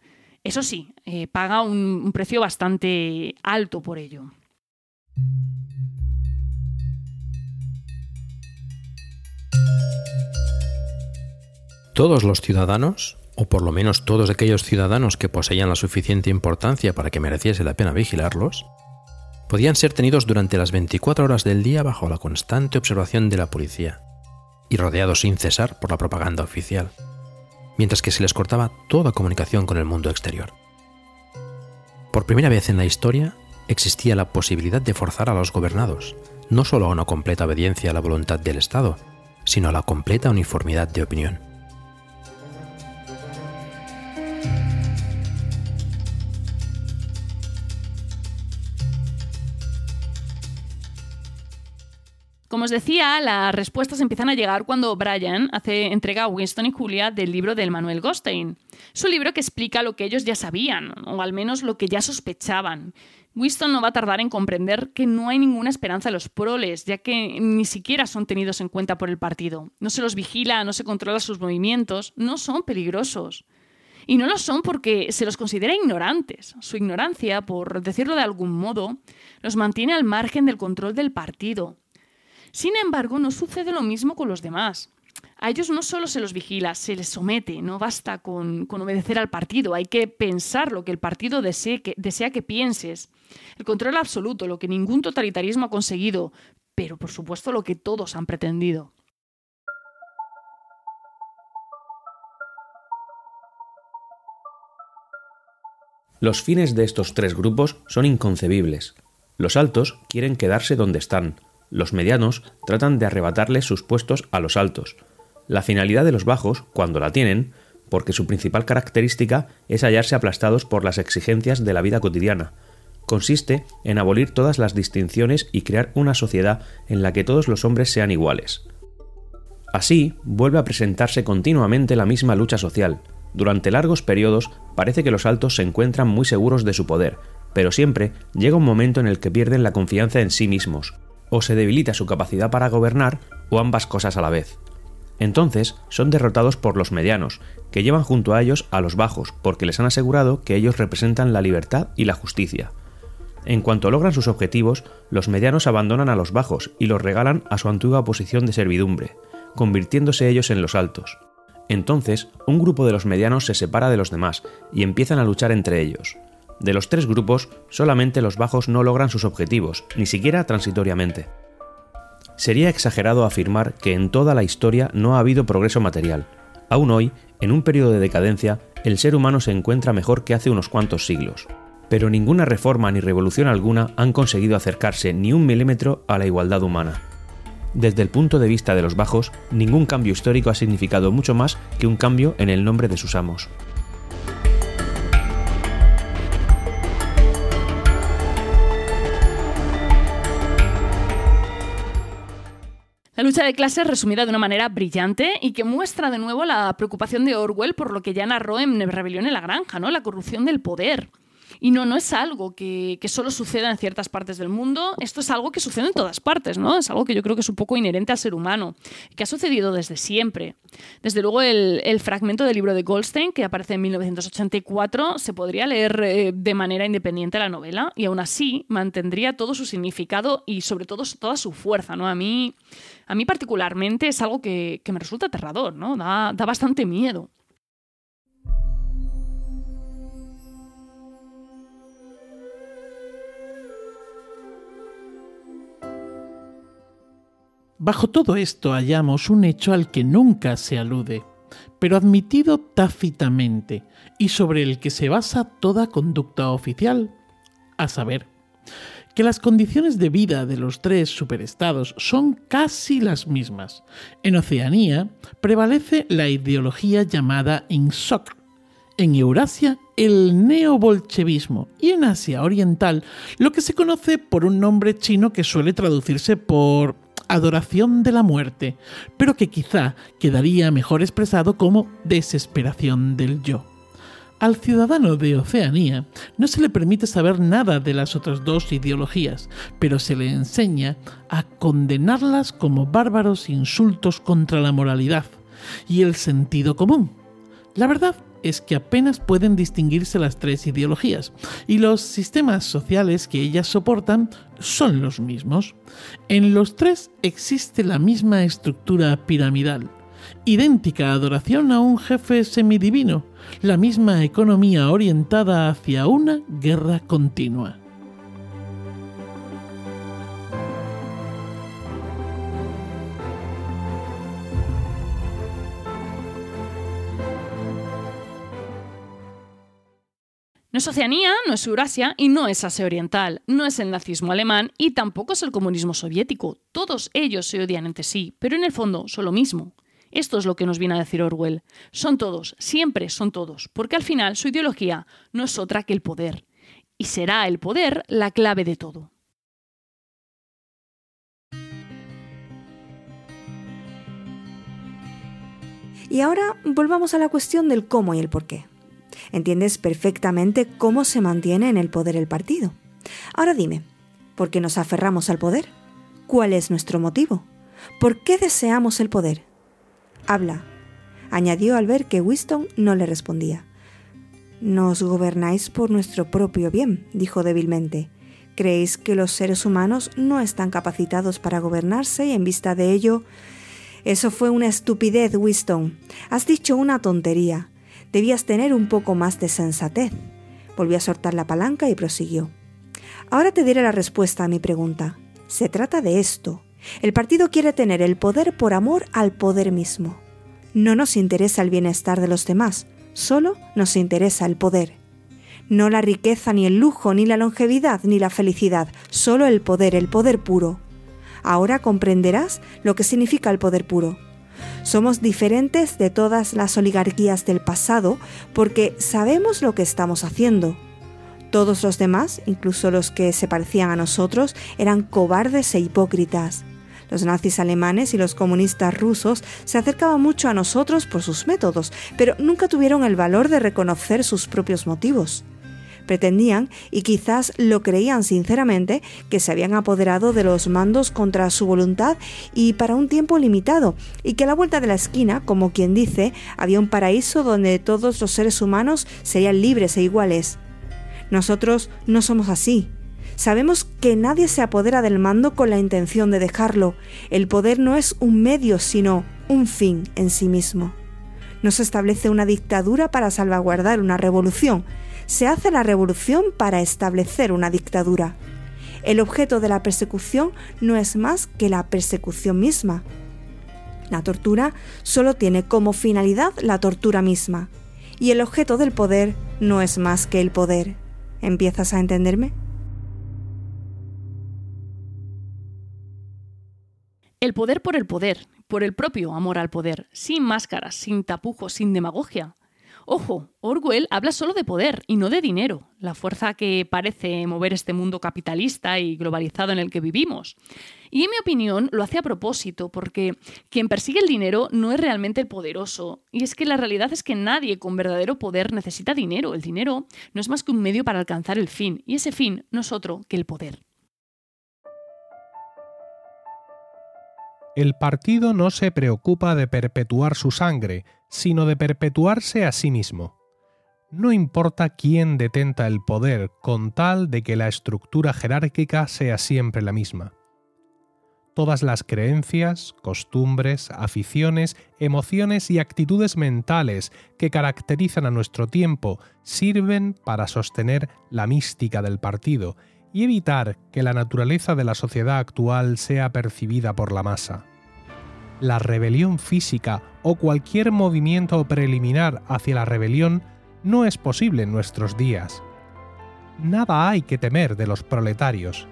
Eso sí, eh, paga un precio bastante alto por ello. Todos los ciudadanos, o por lo menos todos aquellos ciudadanos que poseían la suficiente importancia para que mereciese la pena vigilarlos, podían ser tenidos durante las 24 horas del día bajo la constante observación de la policía y rodeados sin cesar por la propaganda oficial. mientras que se les cortaba toda comunicación con el mundo exterior. Por primera vez en la historia existía la posibilidad de forzar a los gobernados, no solo a una completa obediencia a la voluntad del Estado, sino a la completa uniformidad de opinión. Como os decía, las respuestas empiezan a llegar cuando Brian hace entrega a Winston y Julia del libro del Manuel Gostein. Es un libro que explica lo que ellos ya sabían, o al menos lo que ya sospechaban. Winston no va a tardar en comprender que no hay ninguna esperanza en los proles, ya que ni siquiera son tenidos en cuenta por el partido. No se los vigila, no se controla sus movimientos, no son peligrosos. Y no lo son porque se los considera ignorantes. Su ignorancia, por decirlo de algún modo, los mantiene al margen del control del partido. Sin embargo, no sucede lo mismo con los demás. A ellos no solo se los vigila, se les somete, no basta con, obedecer al partido, hay que pensar lo que el partido desea que pienses. El control absoluto, lo que ningún totalitarismo ha conseguido, pero por supuesto lo que todos han pretendido. Los fines de estos tres grupos son inconcebibles. Los altos quieren quedarse donde están, los medianos tratan de arrebatarles sus puestos a los altos. La finalidad de los bajos, cuando la tienen, porque su principal característica es hallarse aplastados por las exigencias de la vida cotidiana, consiste en abolir todas las distinciones y crear una sociedad en la que todos los hombres sean iguales. Así, vuelve a presentarse continuamente la misma lucha social. Durante largos periodos parece que los altos se encuentran muy seguros de su poder, pero siempre llega un momento en el que pierden la confianza en sí mismos, o se debilita su capacidad para gobernar, o ambas cosas a la vez. Entonces son derrotados por los medianos, que llevan junto a ellos a los bajos, porque les han asegurado que ellos representan la libertad y la justicia. En cuanto logran sus objetivos, los medianos abandonan a los bajos y los regalan a su antigua posición de servidumbre, convirtiéndose ellos en los altos. Entonces, un grupo de los medianos se separa de los demás y empiezan a luchar entre ellos. De los tres grupos, solamente los bajos no logran sus objetivos, ni siquiera transitoriamente. Sería exagerado afirmar que en toda la historia no ha habido progreso material. Aún hoy, en un periodo de decadencia, el ser humano se encuentra mejor que hace unos cuantos siglos. Pero ninguna reforma ni revolución alguna han conseguido acercarse ni un milímetro a la igualdad humana. Desde el punto de vista de los bajos, ningún cambio histórico ha significado mucho más que un cambio en el nombre de sus amos. La lucha de clases resumida de una manera brillante y que muestra de nuevo la preocupación de Orwell por lo que ya narró en Rebelión en la Granja, ¿no? La corrupción del poder. Y no, no es algo que, solo suceda en ciertas partes del mundo, esto es algo que sucede en todas partes, ¿no? Es algo que yo creo que es un poco inherente al ser humano, que ha sucedido desde siempre. Desde luego, el, fragmento del libro de Goldstein, que aparece en 1984, se podría leer eh, de manera independiente la novela y aún así mantendría todo su significado y sobre todo toda su fuerza, ¿no? A mí, a mí particularmente es algo que, me resulta aterrador, ¿no? Da, da bastante miedo. Bajo todo esto hallamos un hecho al que nunca se alude, pero admitido tácitamente y sobre el que se basa toda conducta oficial, a saber, que las condiciones de vida de los tres superestados son casi las mismas. En Oceanía prevalece la ideología llamada INSOC, en Eurasia el neobolchevismo y en Asia Oriental lo que se conoce por un nombre chino que suele traducirse por adoración de la muerte, pero que quizá quedaría mejor expresado como desesperación del yo. Al ciudadano de Oceanía no se le permite saber nada de las otras dos ideologías, pero se le enseña a condenarlas como bárbaros insultos contra la moralidad y el sentido común. La verdad es que apenas pueden distinguirse las tres ideologías, y los sistemas sociales que ellas soportan son los mismos. En los tres existe la misma estructura piramidal, idéntica adoración a un jefe semidivino, la misma economía orientada hacia una guerra continua. No es Oceanía, no es Eurasia y no es Asia Oriental, no es el nazismo alemán y tampoco es el comunismo soviético. Todos ellos se odian entre sí, pero en el fondo son lo mismo. Esto es lo que nos viene a decir Orwell. Son todos, siempre son todos, porque al final su ideología no es otra que el poder. Y será el poder la clave de todo. Y ahora volvamos a la cuestión del cómo y el por qué. Entiendes perfectamente cómo se mantiene en el poder el partido. Ahora dime, ¿por qué nos aferramos al poder? ¿Cuál es nuestro motivo? ¿Por qué deseamos el poder? Habla, añadió al ver que Winston no le respondía. Nos gobernáis por nuestro propio bien, dijo débilmente. Creéis que los seres humanos no están capacitados para gobernarse y en vista de ello... Eso fue una estupidez, Winston. Has dicho una tontería. Debías tener un poco más de sensatez. Volvió a soltar la palanca y prosiguió. Ahora te diré la respuesta a mi pregunta. Se trata de esto. El partido quiere tener el poder por amor al poder mismo. No nos interesa el bienestar de los demás, solo nos interesa el poder. No la riqueza, ni el lujo, ni la longevidad, ni la felicidad, solo el poder, el poder puro. Ahora comprenderás lo que significa el poder puro. Somos diferentes de todas las oligarquías del pasado porque sabemos lo que estamos haciendo. Todos los demás, incluso los que se parecían a nosotros, eran cobardes e hipócritas. Los nazis alemanes y los comunistas rusos se acercaban mucho a nosotros por sus métodos, pero nunca tuvieron el valor de reconocer sus propios motivos. Pretendían, y quizás lo creían sinceramente, que se habían apoderado de los mandos contra su voluntad y para un tiempo limitado, y que a la vuelta de la esquina, como quien dice, había un paraíso donde todos los seres humanos serían libres e iguales. Nosotros no somos así. Sabemos que nadie se apodera del mando con la intención de dejarlo. El poder no es un medio, sino un fin en sí mismo. No se establece una dictadura para salvaguardar una revolución, se hace la revolución para establecer una dictadura. El objeto de la persecución no es más que la persecución misma. La tortura solo tiene como finalidad la tortura misma, y el objeto del poder no es más que el poder. ¿Empiezas a entenderme? El poder por el poder, por el propio amor al poder, sin máscaras, sin tapujos, sin demagogia. Ojo, Orwell habla solo de poder y no de dinero, la fuerza que parece mover este mundo capitalista y globalizado en el que vivimos. Y en mi opinión lo hace a propósito, porque quien persigue el dinero no es realmente el poderoso. Y es que la realidad es que nadie con verdadero poder necesita dinero. El dinero no es más que un medio para alcanzar el fin, y ese fin no es otro que el poder. El partido no se preocupa de perpetuar su sangre, sino de perpetuarse a sí mismo. No importa quién detenta el poder con tal de que la estructura jerárquica sea siempre la misma. Todas las creencias, costumbres, aficiones, emociones y actitudes mentales que caracterizan a nuestro tiempo sirven para sostener la mística del partido y evitar que la naturaleza de la sociedad actual sea percibida por la masa. La rebelión física o cualquier movimiento preliminar hacia la rebelión no es posible en nuestros días. Nada hay que temer de los proletarios.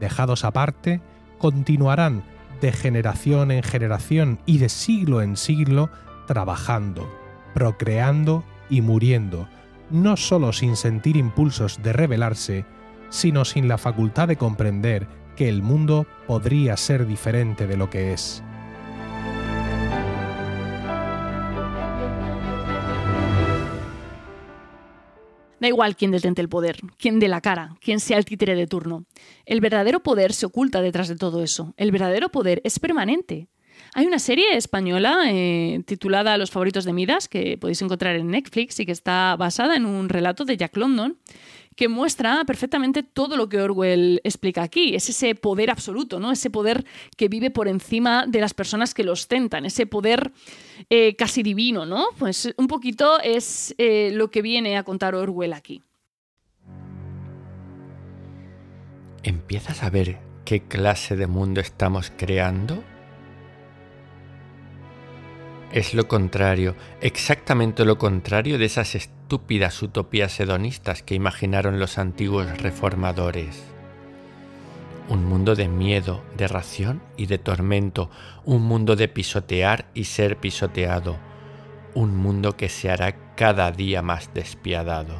Dejados aparte, continuarán de generación en generación y de siglo en siglo trabajando, procreando y muriendo, no solo sin sentir impulsos de rebelarse, sino sin la facultad de comprender que el mundo podría ser diferente de lo que es. Da igual quién detente el poder, quién dé la cara, quién sea el títere de turno. El verdadero poder se oculta detrás de todo eso. El verdadero poder es permanente. Hay una serie española eh, titulada Los favoritos de Midas que podéis encontrar en Netflix y que está basada en un relato de Jack London que muestra perfectamente todo lo que Orwell explica aquí. Es ese poder absoluto, ¿no? Ese poder que vive por encima de las personas que lo ostentan, ese poder eh, casi divino, ¿no? Pues un poquito es eh, lo que viene a contar Orwell aquí. ¿Empiezas a ver qué clase de mundo estamos creando? Es lo contrario, exactamente lo contrario de esas estúpidas utopías hedonistas que imaginaron los antiguos reformadores. Un mundo de miedo, de ración y de tormento, un mundo de pisotear y ser pisoteado, un mundo que se hará cada día más despiadado.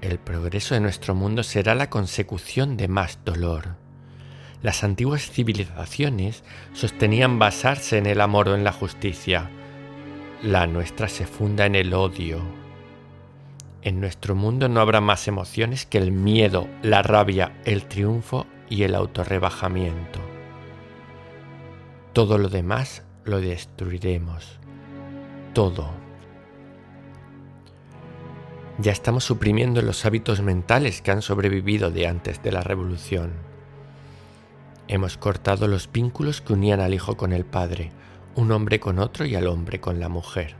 El progreso de nuestro mundo será la consecución de más dolor. Las antiguas civilizaciones sostenían basarse en el amor o en la justicia. La nuestra se funda en el odio. En nuestro mundo no habrá más emociones que el miedo, la rabia, el triunfo y el autorrebajamiento. Todo lo demás lo destruiremos. Todo. Ya estamos suprimiendo los hábitos mentales que han sobrevivido de antes de la revolución. Hemos cortado los vínculos que unían al hijo con el padre, un hombre con otro y al hombre con la mujer.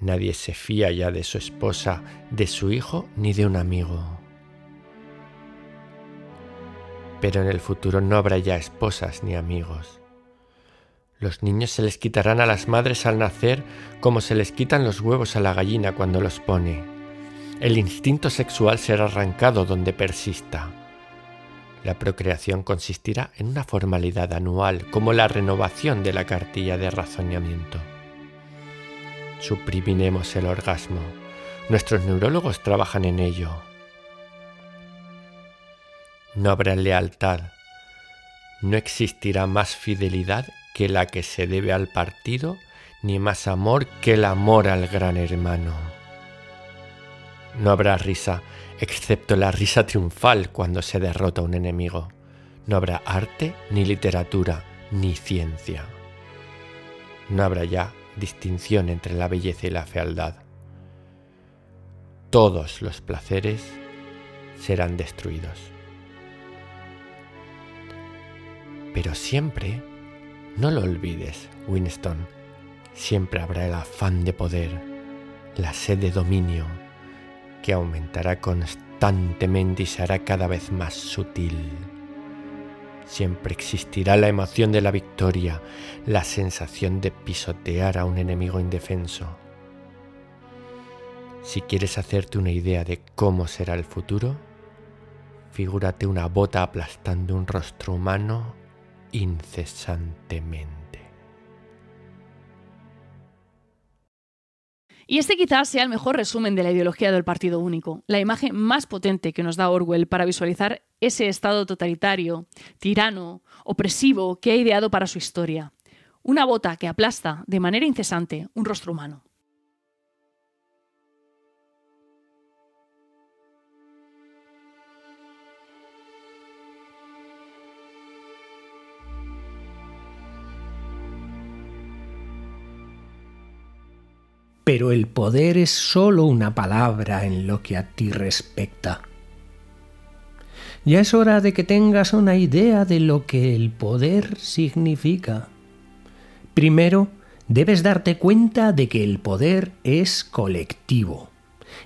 Nadie se fía ya de su esposa, de su hijo ni de un amigo. Pero en el futuro no habrá ya esposas ni amigos. Los niños se les quitarán a las madres al nacer como se les quitan los huevos a la gallina cuando los pone. El instinto sexual será arrancado donde persista. La procreación consistirá en una formalidad anual como la renovación de la cartilla de razonamiento. Suprimiremos el orgasmo. Nuestros neurólogos trabajan en ello. No habrá lealtad. No existirá más fidelidad que la que se debe al partido, ni más amor que el amor al gran hermano. No habrá risa, excepto la risa triunfal cuando se derrota un enemigo. No habrá arte, ni literatura, ni ciencia. No habrá ya distinción entre la belleza y la fealdad. Todos los placeres serán destruidos. Pero siempre no lo olvides, Winston. Siempre habrá el afán de poder, la sed de dominio, que aumentará constantemente y se hará cada vez más sutil. Siempre existirá la emoción de la victoria, la sensación de pisotear a un enemigo indefenso. Si quieres hacerte una idea de cómo será el futuro, figúrate una bota aplastando un rostro humano incesantemente. Y este quizás sea el mejor resumen de la ideología del partido único, la imagen más potente que nos da Orwell para visualizar ese estado totalitario, tirano, opresivo que ha ideado para su historia. Una bota que aplasta de manera incesante un rostro humano. Pero el poder es sólo una palabra en lo que a ti respecta. Ya es hora de que tengas una idea de lo que el poder significa. Primero, debes darte cuenta de que el poder es colectivo.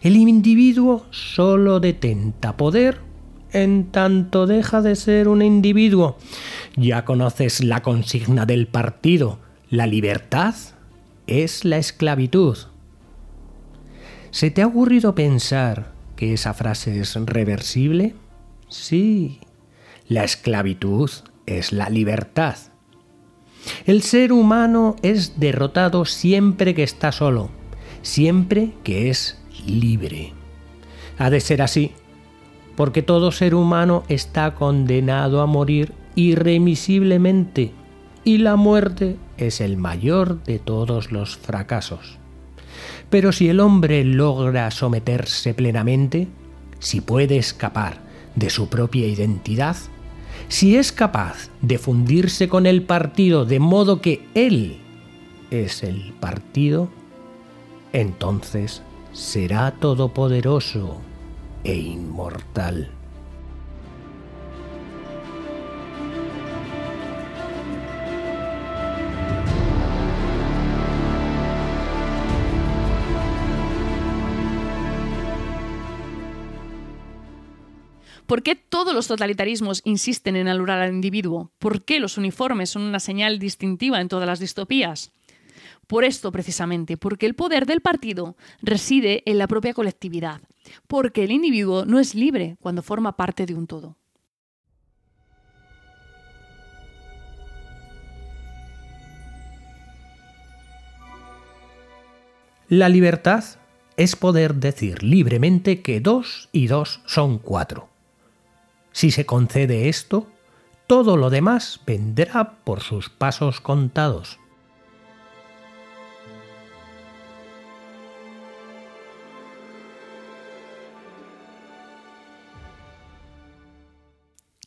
El individuo solo detenta poder en tanto deja de ser un individuo. Ya conoces la consigna del partido. La libertad es la esclavitud. ¿Se te ha ocurrido pensar que esa frase es reversible? Sí, la esclavitud es la libertad. El ser humano es derrotado siempre que está solo, siempre que es libre. Ha de ser así, porque todo ser humano está condenado a morir irremisiblemente y la muerte es el mayor de todos los fracasos. Pero si el hombre logra someterse plenamente, si puede escapar de su propia identidad, si es capaz de fundirse con el partido de modo que él es el partido, entonces será todopoderoso e inmortal. ¿Por qué todos los totalitarismos insisten en anular al individuo? ¿Por qué los uniformes son una señal distintiva en todas las distopías? Por esto, precisamente, porque el poder del partido reside en la propia colectividad, porque el individuo no es libre cuando forma parte de un todo. La libertad es poder decir libremente que dos y dos son cuatro. Si se concede esto, todo lo demás vendrá por sus pasos contados.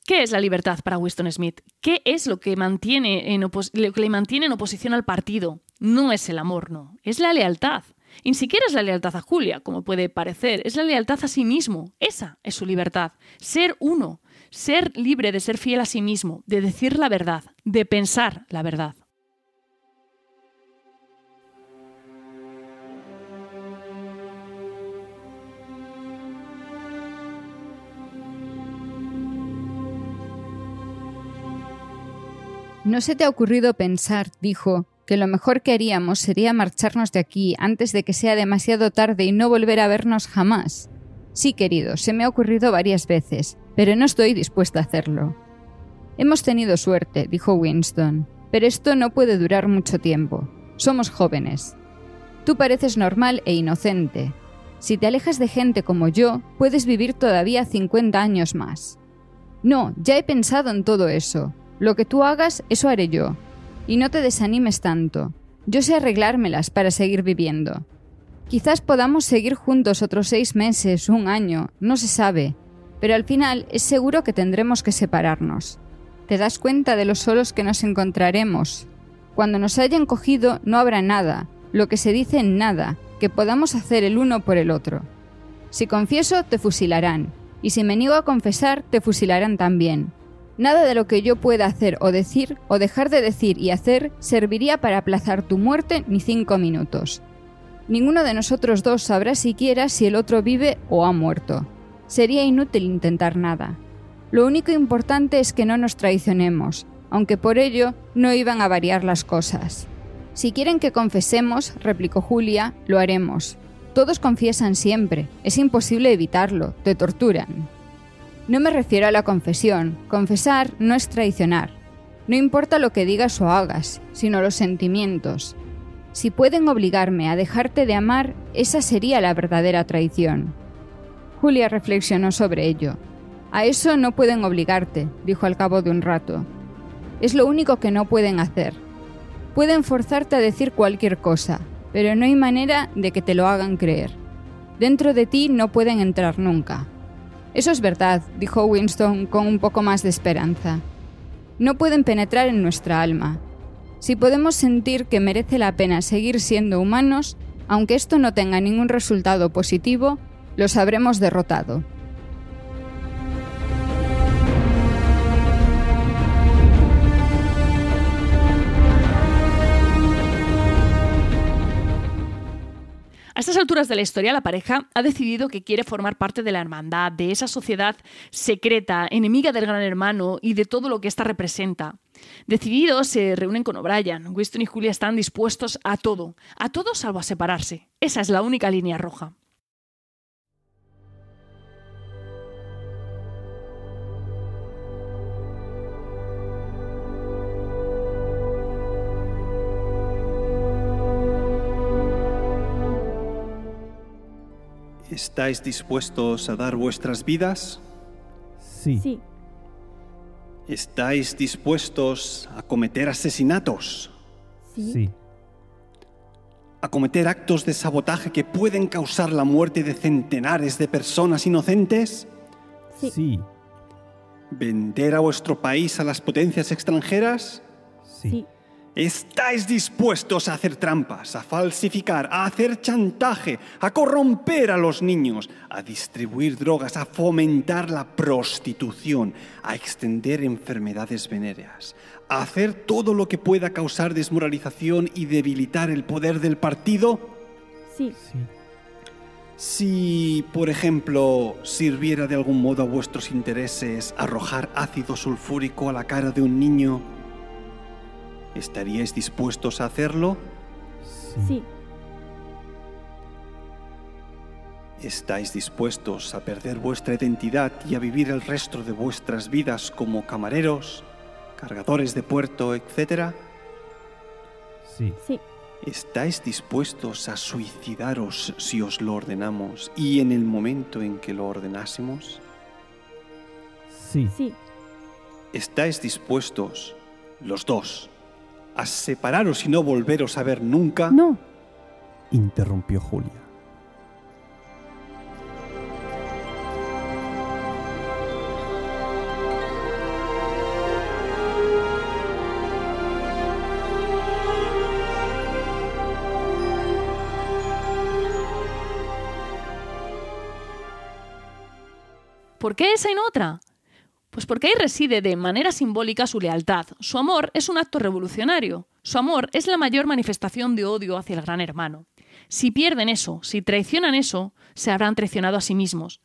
¿Qué es la libertad para Winston Smith? ¿Qué es lo que, mantiene en lo que le mantiene en oposición al partido? No es el amor, no, es la lealtad. Y ni siquiera es la lealtad a Julia, como puede parecer, es la lealtad a sí mismo. Esa es su libertad. Ser uno, ser libre de ser fiel a sí mismo, de decir la verdad, de pensar la verdad. ¿No se te ha ocurrido pensar, dijo, que lo mejor que haríamos sería marcharnos de aquí antes de que sea demasiado tarde y no volver a vernos jamás? Sí, querido, se me ha ocurrido varias veces, pero no estoy dispuesta a hacerlo. Hemos tenido suerte, dijo Winston, pero esto no puede durar mucho tiempo. Somos jóvenes. Tú pareces normal e inocente. Si te alejas de gente como yo, puedes vivir todavía 50 años más. No, ya he pensado en todo eso. Lo que tú hagas, eso haré yo. Y no te desanimes tanto. Yo sé arreglármelas para seguir viviendo. Quizás podamos seguir juntos otros seis meses, un año, no se sabe, pero al final es seguro que tendremos que separarnos. ¿Te das cuenta de lo solos que nos encontraremos? Cuando nos hayan cogido no habrá nada, lo que se dice en nada, que podamos hacer el uno por el otro. Si confieso, te fusilarán, y si me niego a confesar, te fusilarán también. Nada de lo que yo pueda hacer o decir o dejar de decir y hacer serviría para aplazar tu muerte ni cinco minutos. Ninguno de nosotros dos sabrá siquiera si el otro vive o ha muerto. Sería inútil intentar nada. Lo único importante es que no nos traicionemos, aunque por ello no iban a variar las cosas. Si quieren que confesemos, replicó Julia, lo haremos. Todos confiesan siempre, es imposible evitarlo, te torturan. No me refiero a la confesión. Confesar no es traicionar. No importa lo que digas o hagas, sino los sentimientos. Si pueden obligarme a dejarte de amar, esa sería la verdadera traición. Julia reflexionó sobre ello. A eso no pueden obligarte, dijo al cabo de un rato. Es lo único que no pueden hacer. Pueden forzarte a decir cualquier cosa, pero no hay manera de que te lo hagan creer. Dentro de ti no pueden entrar nunca. Eso es verdad, dijo Winston con un poco más de esperanza. No pueden penetrar en nuestra alma. Si podemos sentir que merece la pena seguir siendo humanos, aunque esto no tenga ningún resultado positivo, los habremos derrotado. A estas alturas de la historia, la pareja ha decidido que quiere formar parte de la hermandad, de esa sociedad secreta, enemiga del gran hermano y de todo lo que ésta representa. Decididos, se reúnen con O'Brien. Winston y Julia están dispuestos a todo, a todo salvo a separarse. Esa es la única línea roja. ¿Estáis dispuestos a dar vuestras vidas? Sí. Sí. ¿Estáis dispuestos a cometer asesinatos? Sí. ¿A cometer actos de sabotaje que pueden causar la muerte de centenares de personas inocentes? Sí. Sí. ¿Vender a vuestro país a las potencias extranjeras? Sí. ¿Estáis dispuestos a hacer trampas, a falsificar, a hacer chantaje, a corromper a los niños, a distribuir drogas, a fomentar la prostitución, a extender enfermedades venéreas, a hacer todo lo que pueda causar desmoralización y debilitar el poder del partido? Sí. Sí. Si, por ejemplo, sirviera de algún modo a vuestros intereses arrojar ácido sulfúrico a la cara de un niño, ¿estaríais dispuestos a hacerlo? Sí. ¿Estáis dispuestos a perder vuestra identidad y a vivir el resto de vuestras vidas como camareros, cargadores de puerto, etcétera? Sí. Sí. ¿Estáis dispuestos a suicidaros si os lo ordenamos y en el momento en que lo ordenásemos? Sí. Sí. ¿Estáis dispuestos, los dos, a separaros y no volveros a ver nunca? No. Interrumpió Julia. ¿Por qué esa y no otra? Pues porque ahí reside de manera simbólica su lealtad. Su amor es un acto revolucionario. Su amor es la mayor manifestación de odio hacia el gran hermano. Si pierden eso, si traicionan eso, se habrán traicionado a sí mismos.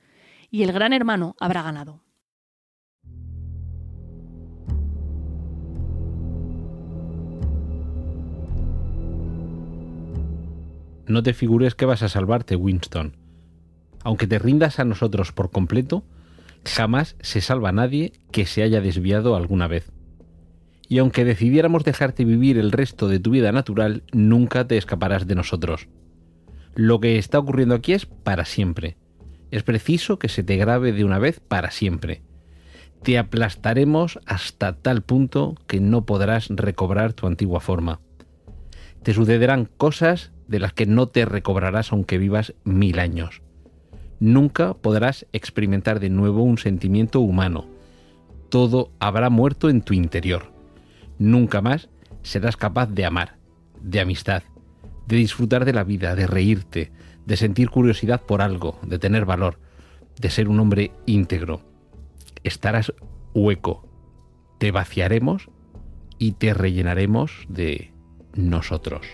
Y el gran hermano habrá ganado. No te figures que vas a salvarte, Winston. Aunque te rindas a nosotros por completo, jamás se salva a nadie que se haya desviado alguna vez. Y aunque decidiéramos dejarte vivir el resto de tu vida natural, nunca te escaparás de nosotros. Lo que está ocurriendo aquí es para siempre. Es preciso que se te grabe de una vez para siempre. Te aplastaremos hasta tal punto que no podrás recobrar tu antigua forma. Te sucederán cosas de las que no te recobrarás aunque vivas mil años nunca podrás experimentar de nuevo un sentimiento humano. Todo habrá muerto en tu interior. Nunca más serás capaz de amar, de amistad, de disfrutar de la vida, de reírte, de sentir curiosidad por algo, de tener valor, de ser un hombre íntegro. Estarás hueco. Te vaciaremos y te rellenaremos de nosotros.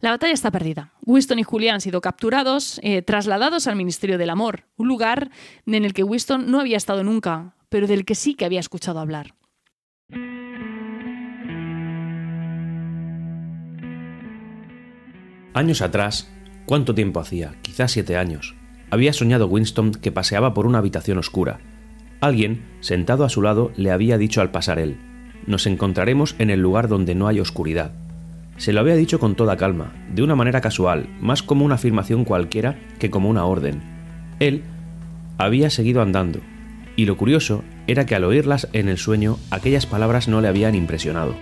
La batalla está perdida. Winston y Julia han sido capturados, eh, trasladados al Ministerio del Amor, un lugar en el que Winston no había estado nunca, pero del que sí que había escuchado hablar. Años atrás, ¿cuánto tiempo hacía? Quizás siete años. Había soñado Winston que paseaba por una habitación oscura. Alguien, sentado a su lado, le había dicho al pasar él, nos encontraremos en el lugar donde no hay oscuridad. Se lo había dicho con toda calma, de una manera casual, más como una afirmación cualquiera que como una orden. Él había seguido andando, y lo curioso era que al oírlas en el sueño aquellas palabras no le habían impresionado.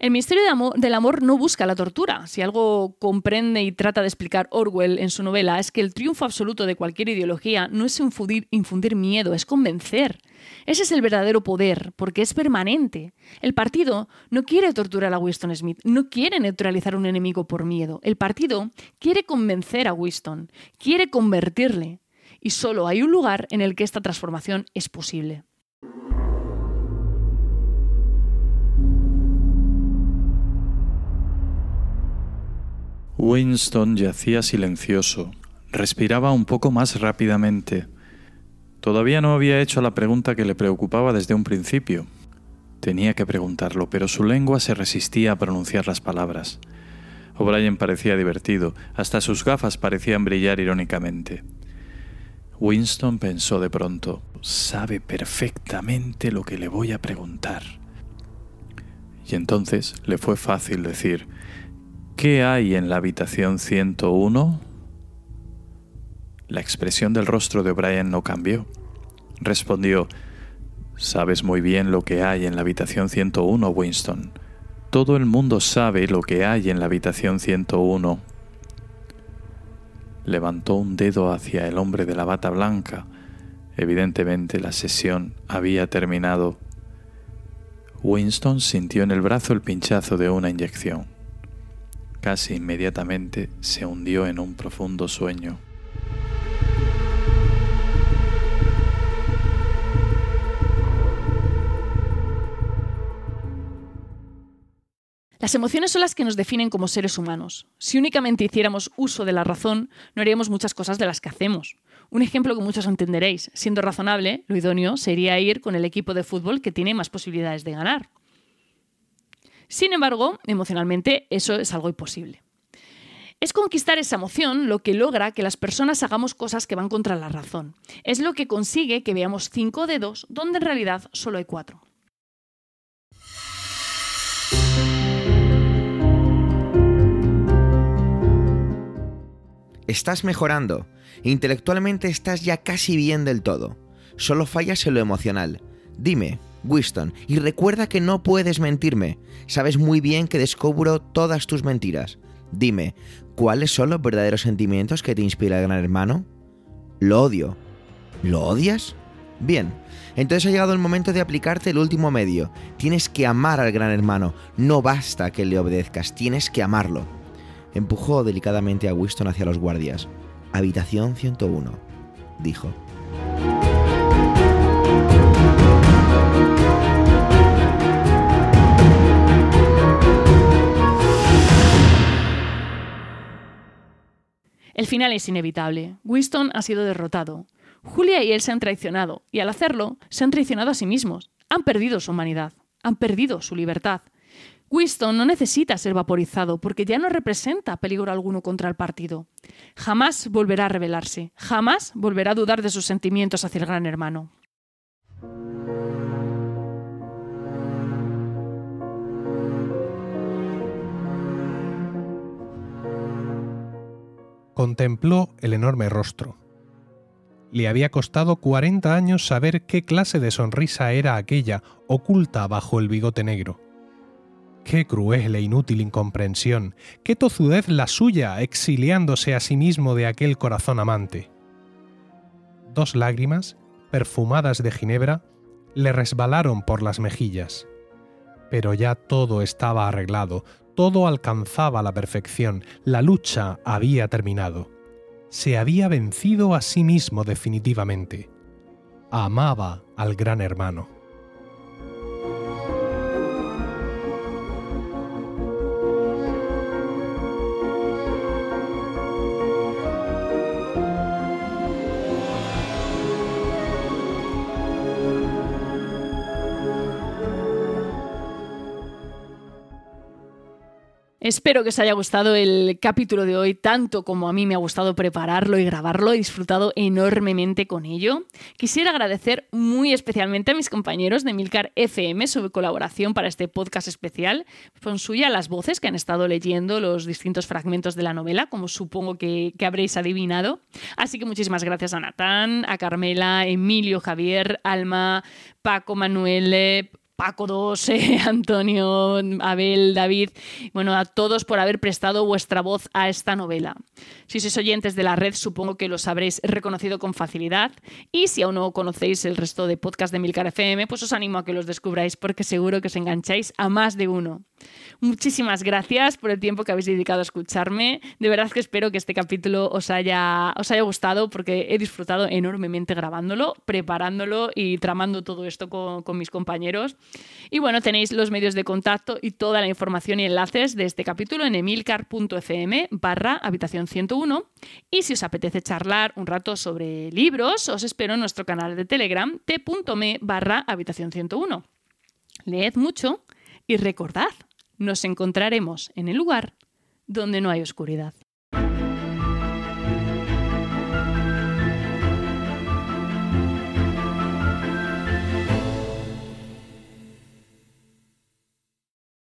El misterio del amor no busca la tortura. Si algo comprende y trata de explicar Orwell en su novela es que el triunfo absoluto de cualquier ideología no es infundir, infundir miedo, es convencer. Ese es el verdadero poder, porque es permanente. El partido no quiere torturar a Winston Smith, no quiere neutralizar a un enemigo por miedo. El partido quiere convencer a Winston, quiere convertirle. Y solo hay un lugar en el que esta transformación es posible. Winston yacía silencioso, respiraba un poco más rápidamente. Todavía no había hecho la pregunta que le preocupaba desde un principio. Tenía que preguntarlo, pero su lengua se resistía a pronunciar las palabras. O'Brien parecía divertido, hasta sus gafas parecían brillar irónicamente. Winston pensó de pronto, sabe perfectamente lo que le voy a preguntar. Y entonces le fue fácil decir, ¿Qué hay en la habitación 101? La expresión del rostro de O'Brien no cambió. Respondió, Sabes muy bien lo que hay en la habitación 101, Winston. Todo el mundo sabe lo que hay en la habitación 101. Levantó un dedo hacia el hombre de la bata blanca. Evidentemente la sesión había terminado. Winston sintió en el brazo el pinchazo de una inyección. Casi inmediatamente se hundió en un profundo sueño. Las emociones son las que nos definen como seres humanos. Si únicamente hiciéramos uso de la razón, no haríamos muchas cosas de las que hacemos. Un ejemplo que muchos entenderéis. Siendo razonable, lo idóneo sería ir con el equipo de fútbol que tiene más posibilidades de ganar. Sin embargo, emocionalmente eso es algo imposible. Es conquistar esa emoción lo que logra que las personas hagamos cosas que van contra la razón. Es lo que consigue que veamos cinco dedos donde en realidad solo hay cuatro. Estás mejorando. Intelectualmente estás ya casi bien del todo. Solo fallas en lo emocional. Dime, Winston, y recuerda que no puedes mentirme. Sabes muy bien que descubro todas tus mentiras. Dime, ¿cuáles son los verdaderos sentimientos que te inspira el gran hermano? Lo odio. ¿Lo odias? Bien, entonces ha llegado el momento de aplicarte el último medio. Tienes que amar al gran hermano. No basta que le obedezcas, tienes que amarlo. Empujó delicadamente a Winston hacia los guardias. Habitación 101, dijo. El final es inevitable. Winston ha sido derrotado. Julia y él se han traicionado, y al hacerlo, se han traicionado a sí mismos. Han perdido su humanidad, han perdido su libertad. Winston no necesita ser vaporizado porque ya no representa peligro alguno contra el partido. Jamás volverá a rebelarse, jamás volverá a dudar de sus sentimientos hacia el gran hermano. Contempló el enorme rostro. Le había costado 40 años saber qué clase de sonrisa era aquella oculta bajo el bigote negro. Qué cruel e inútil incomprensión, qué tozudez la suya exiliándose a sí mismo de aquel corazón amante. Dos lágrimas, perfumadas de ginebra, le resbalaron por las mejillas. Pero ya todo estaba arreglado, todo alcanzaba la perfección, la lucha había terminado. Se había vencido a sí mismo definitivamente. Amaba al gran hermano. Espero que os haya gustado el capítulo de hoy, tanto como a mí me ha gustado prepararlo y grabarlo. He disfrutado enormemente con ello. Quisiera agradecer muy especialmente a mis compañeros de Milcar FM su colaboración para este podcast especial. Son suya las voces que han estado leyendo los distintos fragmentos de la novela, como supongo que, que habréis adivinado. Así que muchísimas gracias a Natán, a Carmela, Emilio, Javier, Alma, Paco, Manuel, Paco 2, eh, Antonio, Abel, David, bueno, a todos por haber prestado vuestra voz a esta novela. Si sois oyentes de la red, supongo que los habréis reconocido con facilidad. Y si aún no conocéis el resto de podcast de Milcar FM, pues os animo a que los descubráis porque seguro que os engancháis a más de uno. Muchísimas gracias por el tiempo que habéis dedicado a escucharme. De verdad que espero que este capítulo os haya, gustado porque he disfrutado enormemente grabándolo, preparándolo y tramando todo esto con mis compañeros. Y bueno, tenéis los medios de contacto y toda la información y enlaces de este capítulo en emilcar.fm barra habitación 101. Y si os apetece charlar un rato sobre libros, os espero en nuestro canal de Telegram t.me barra habitación 101. Leed mucho y recordad, nos encontraremos en el lugar donde no hay oscuridad.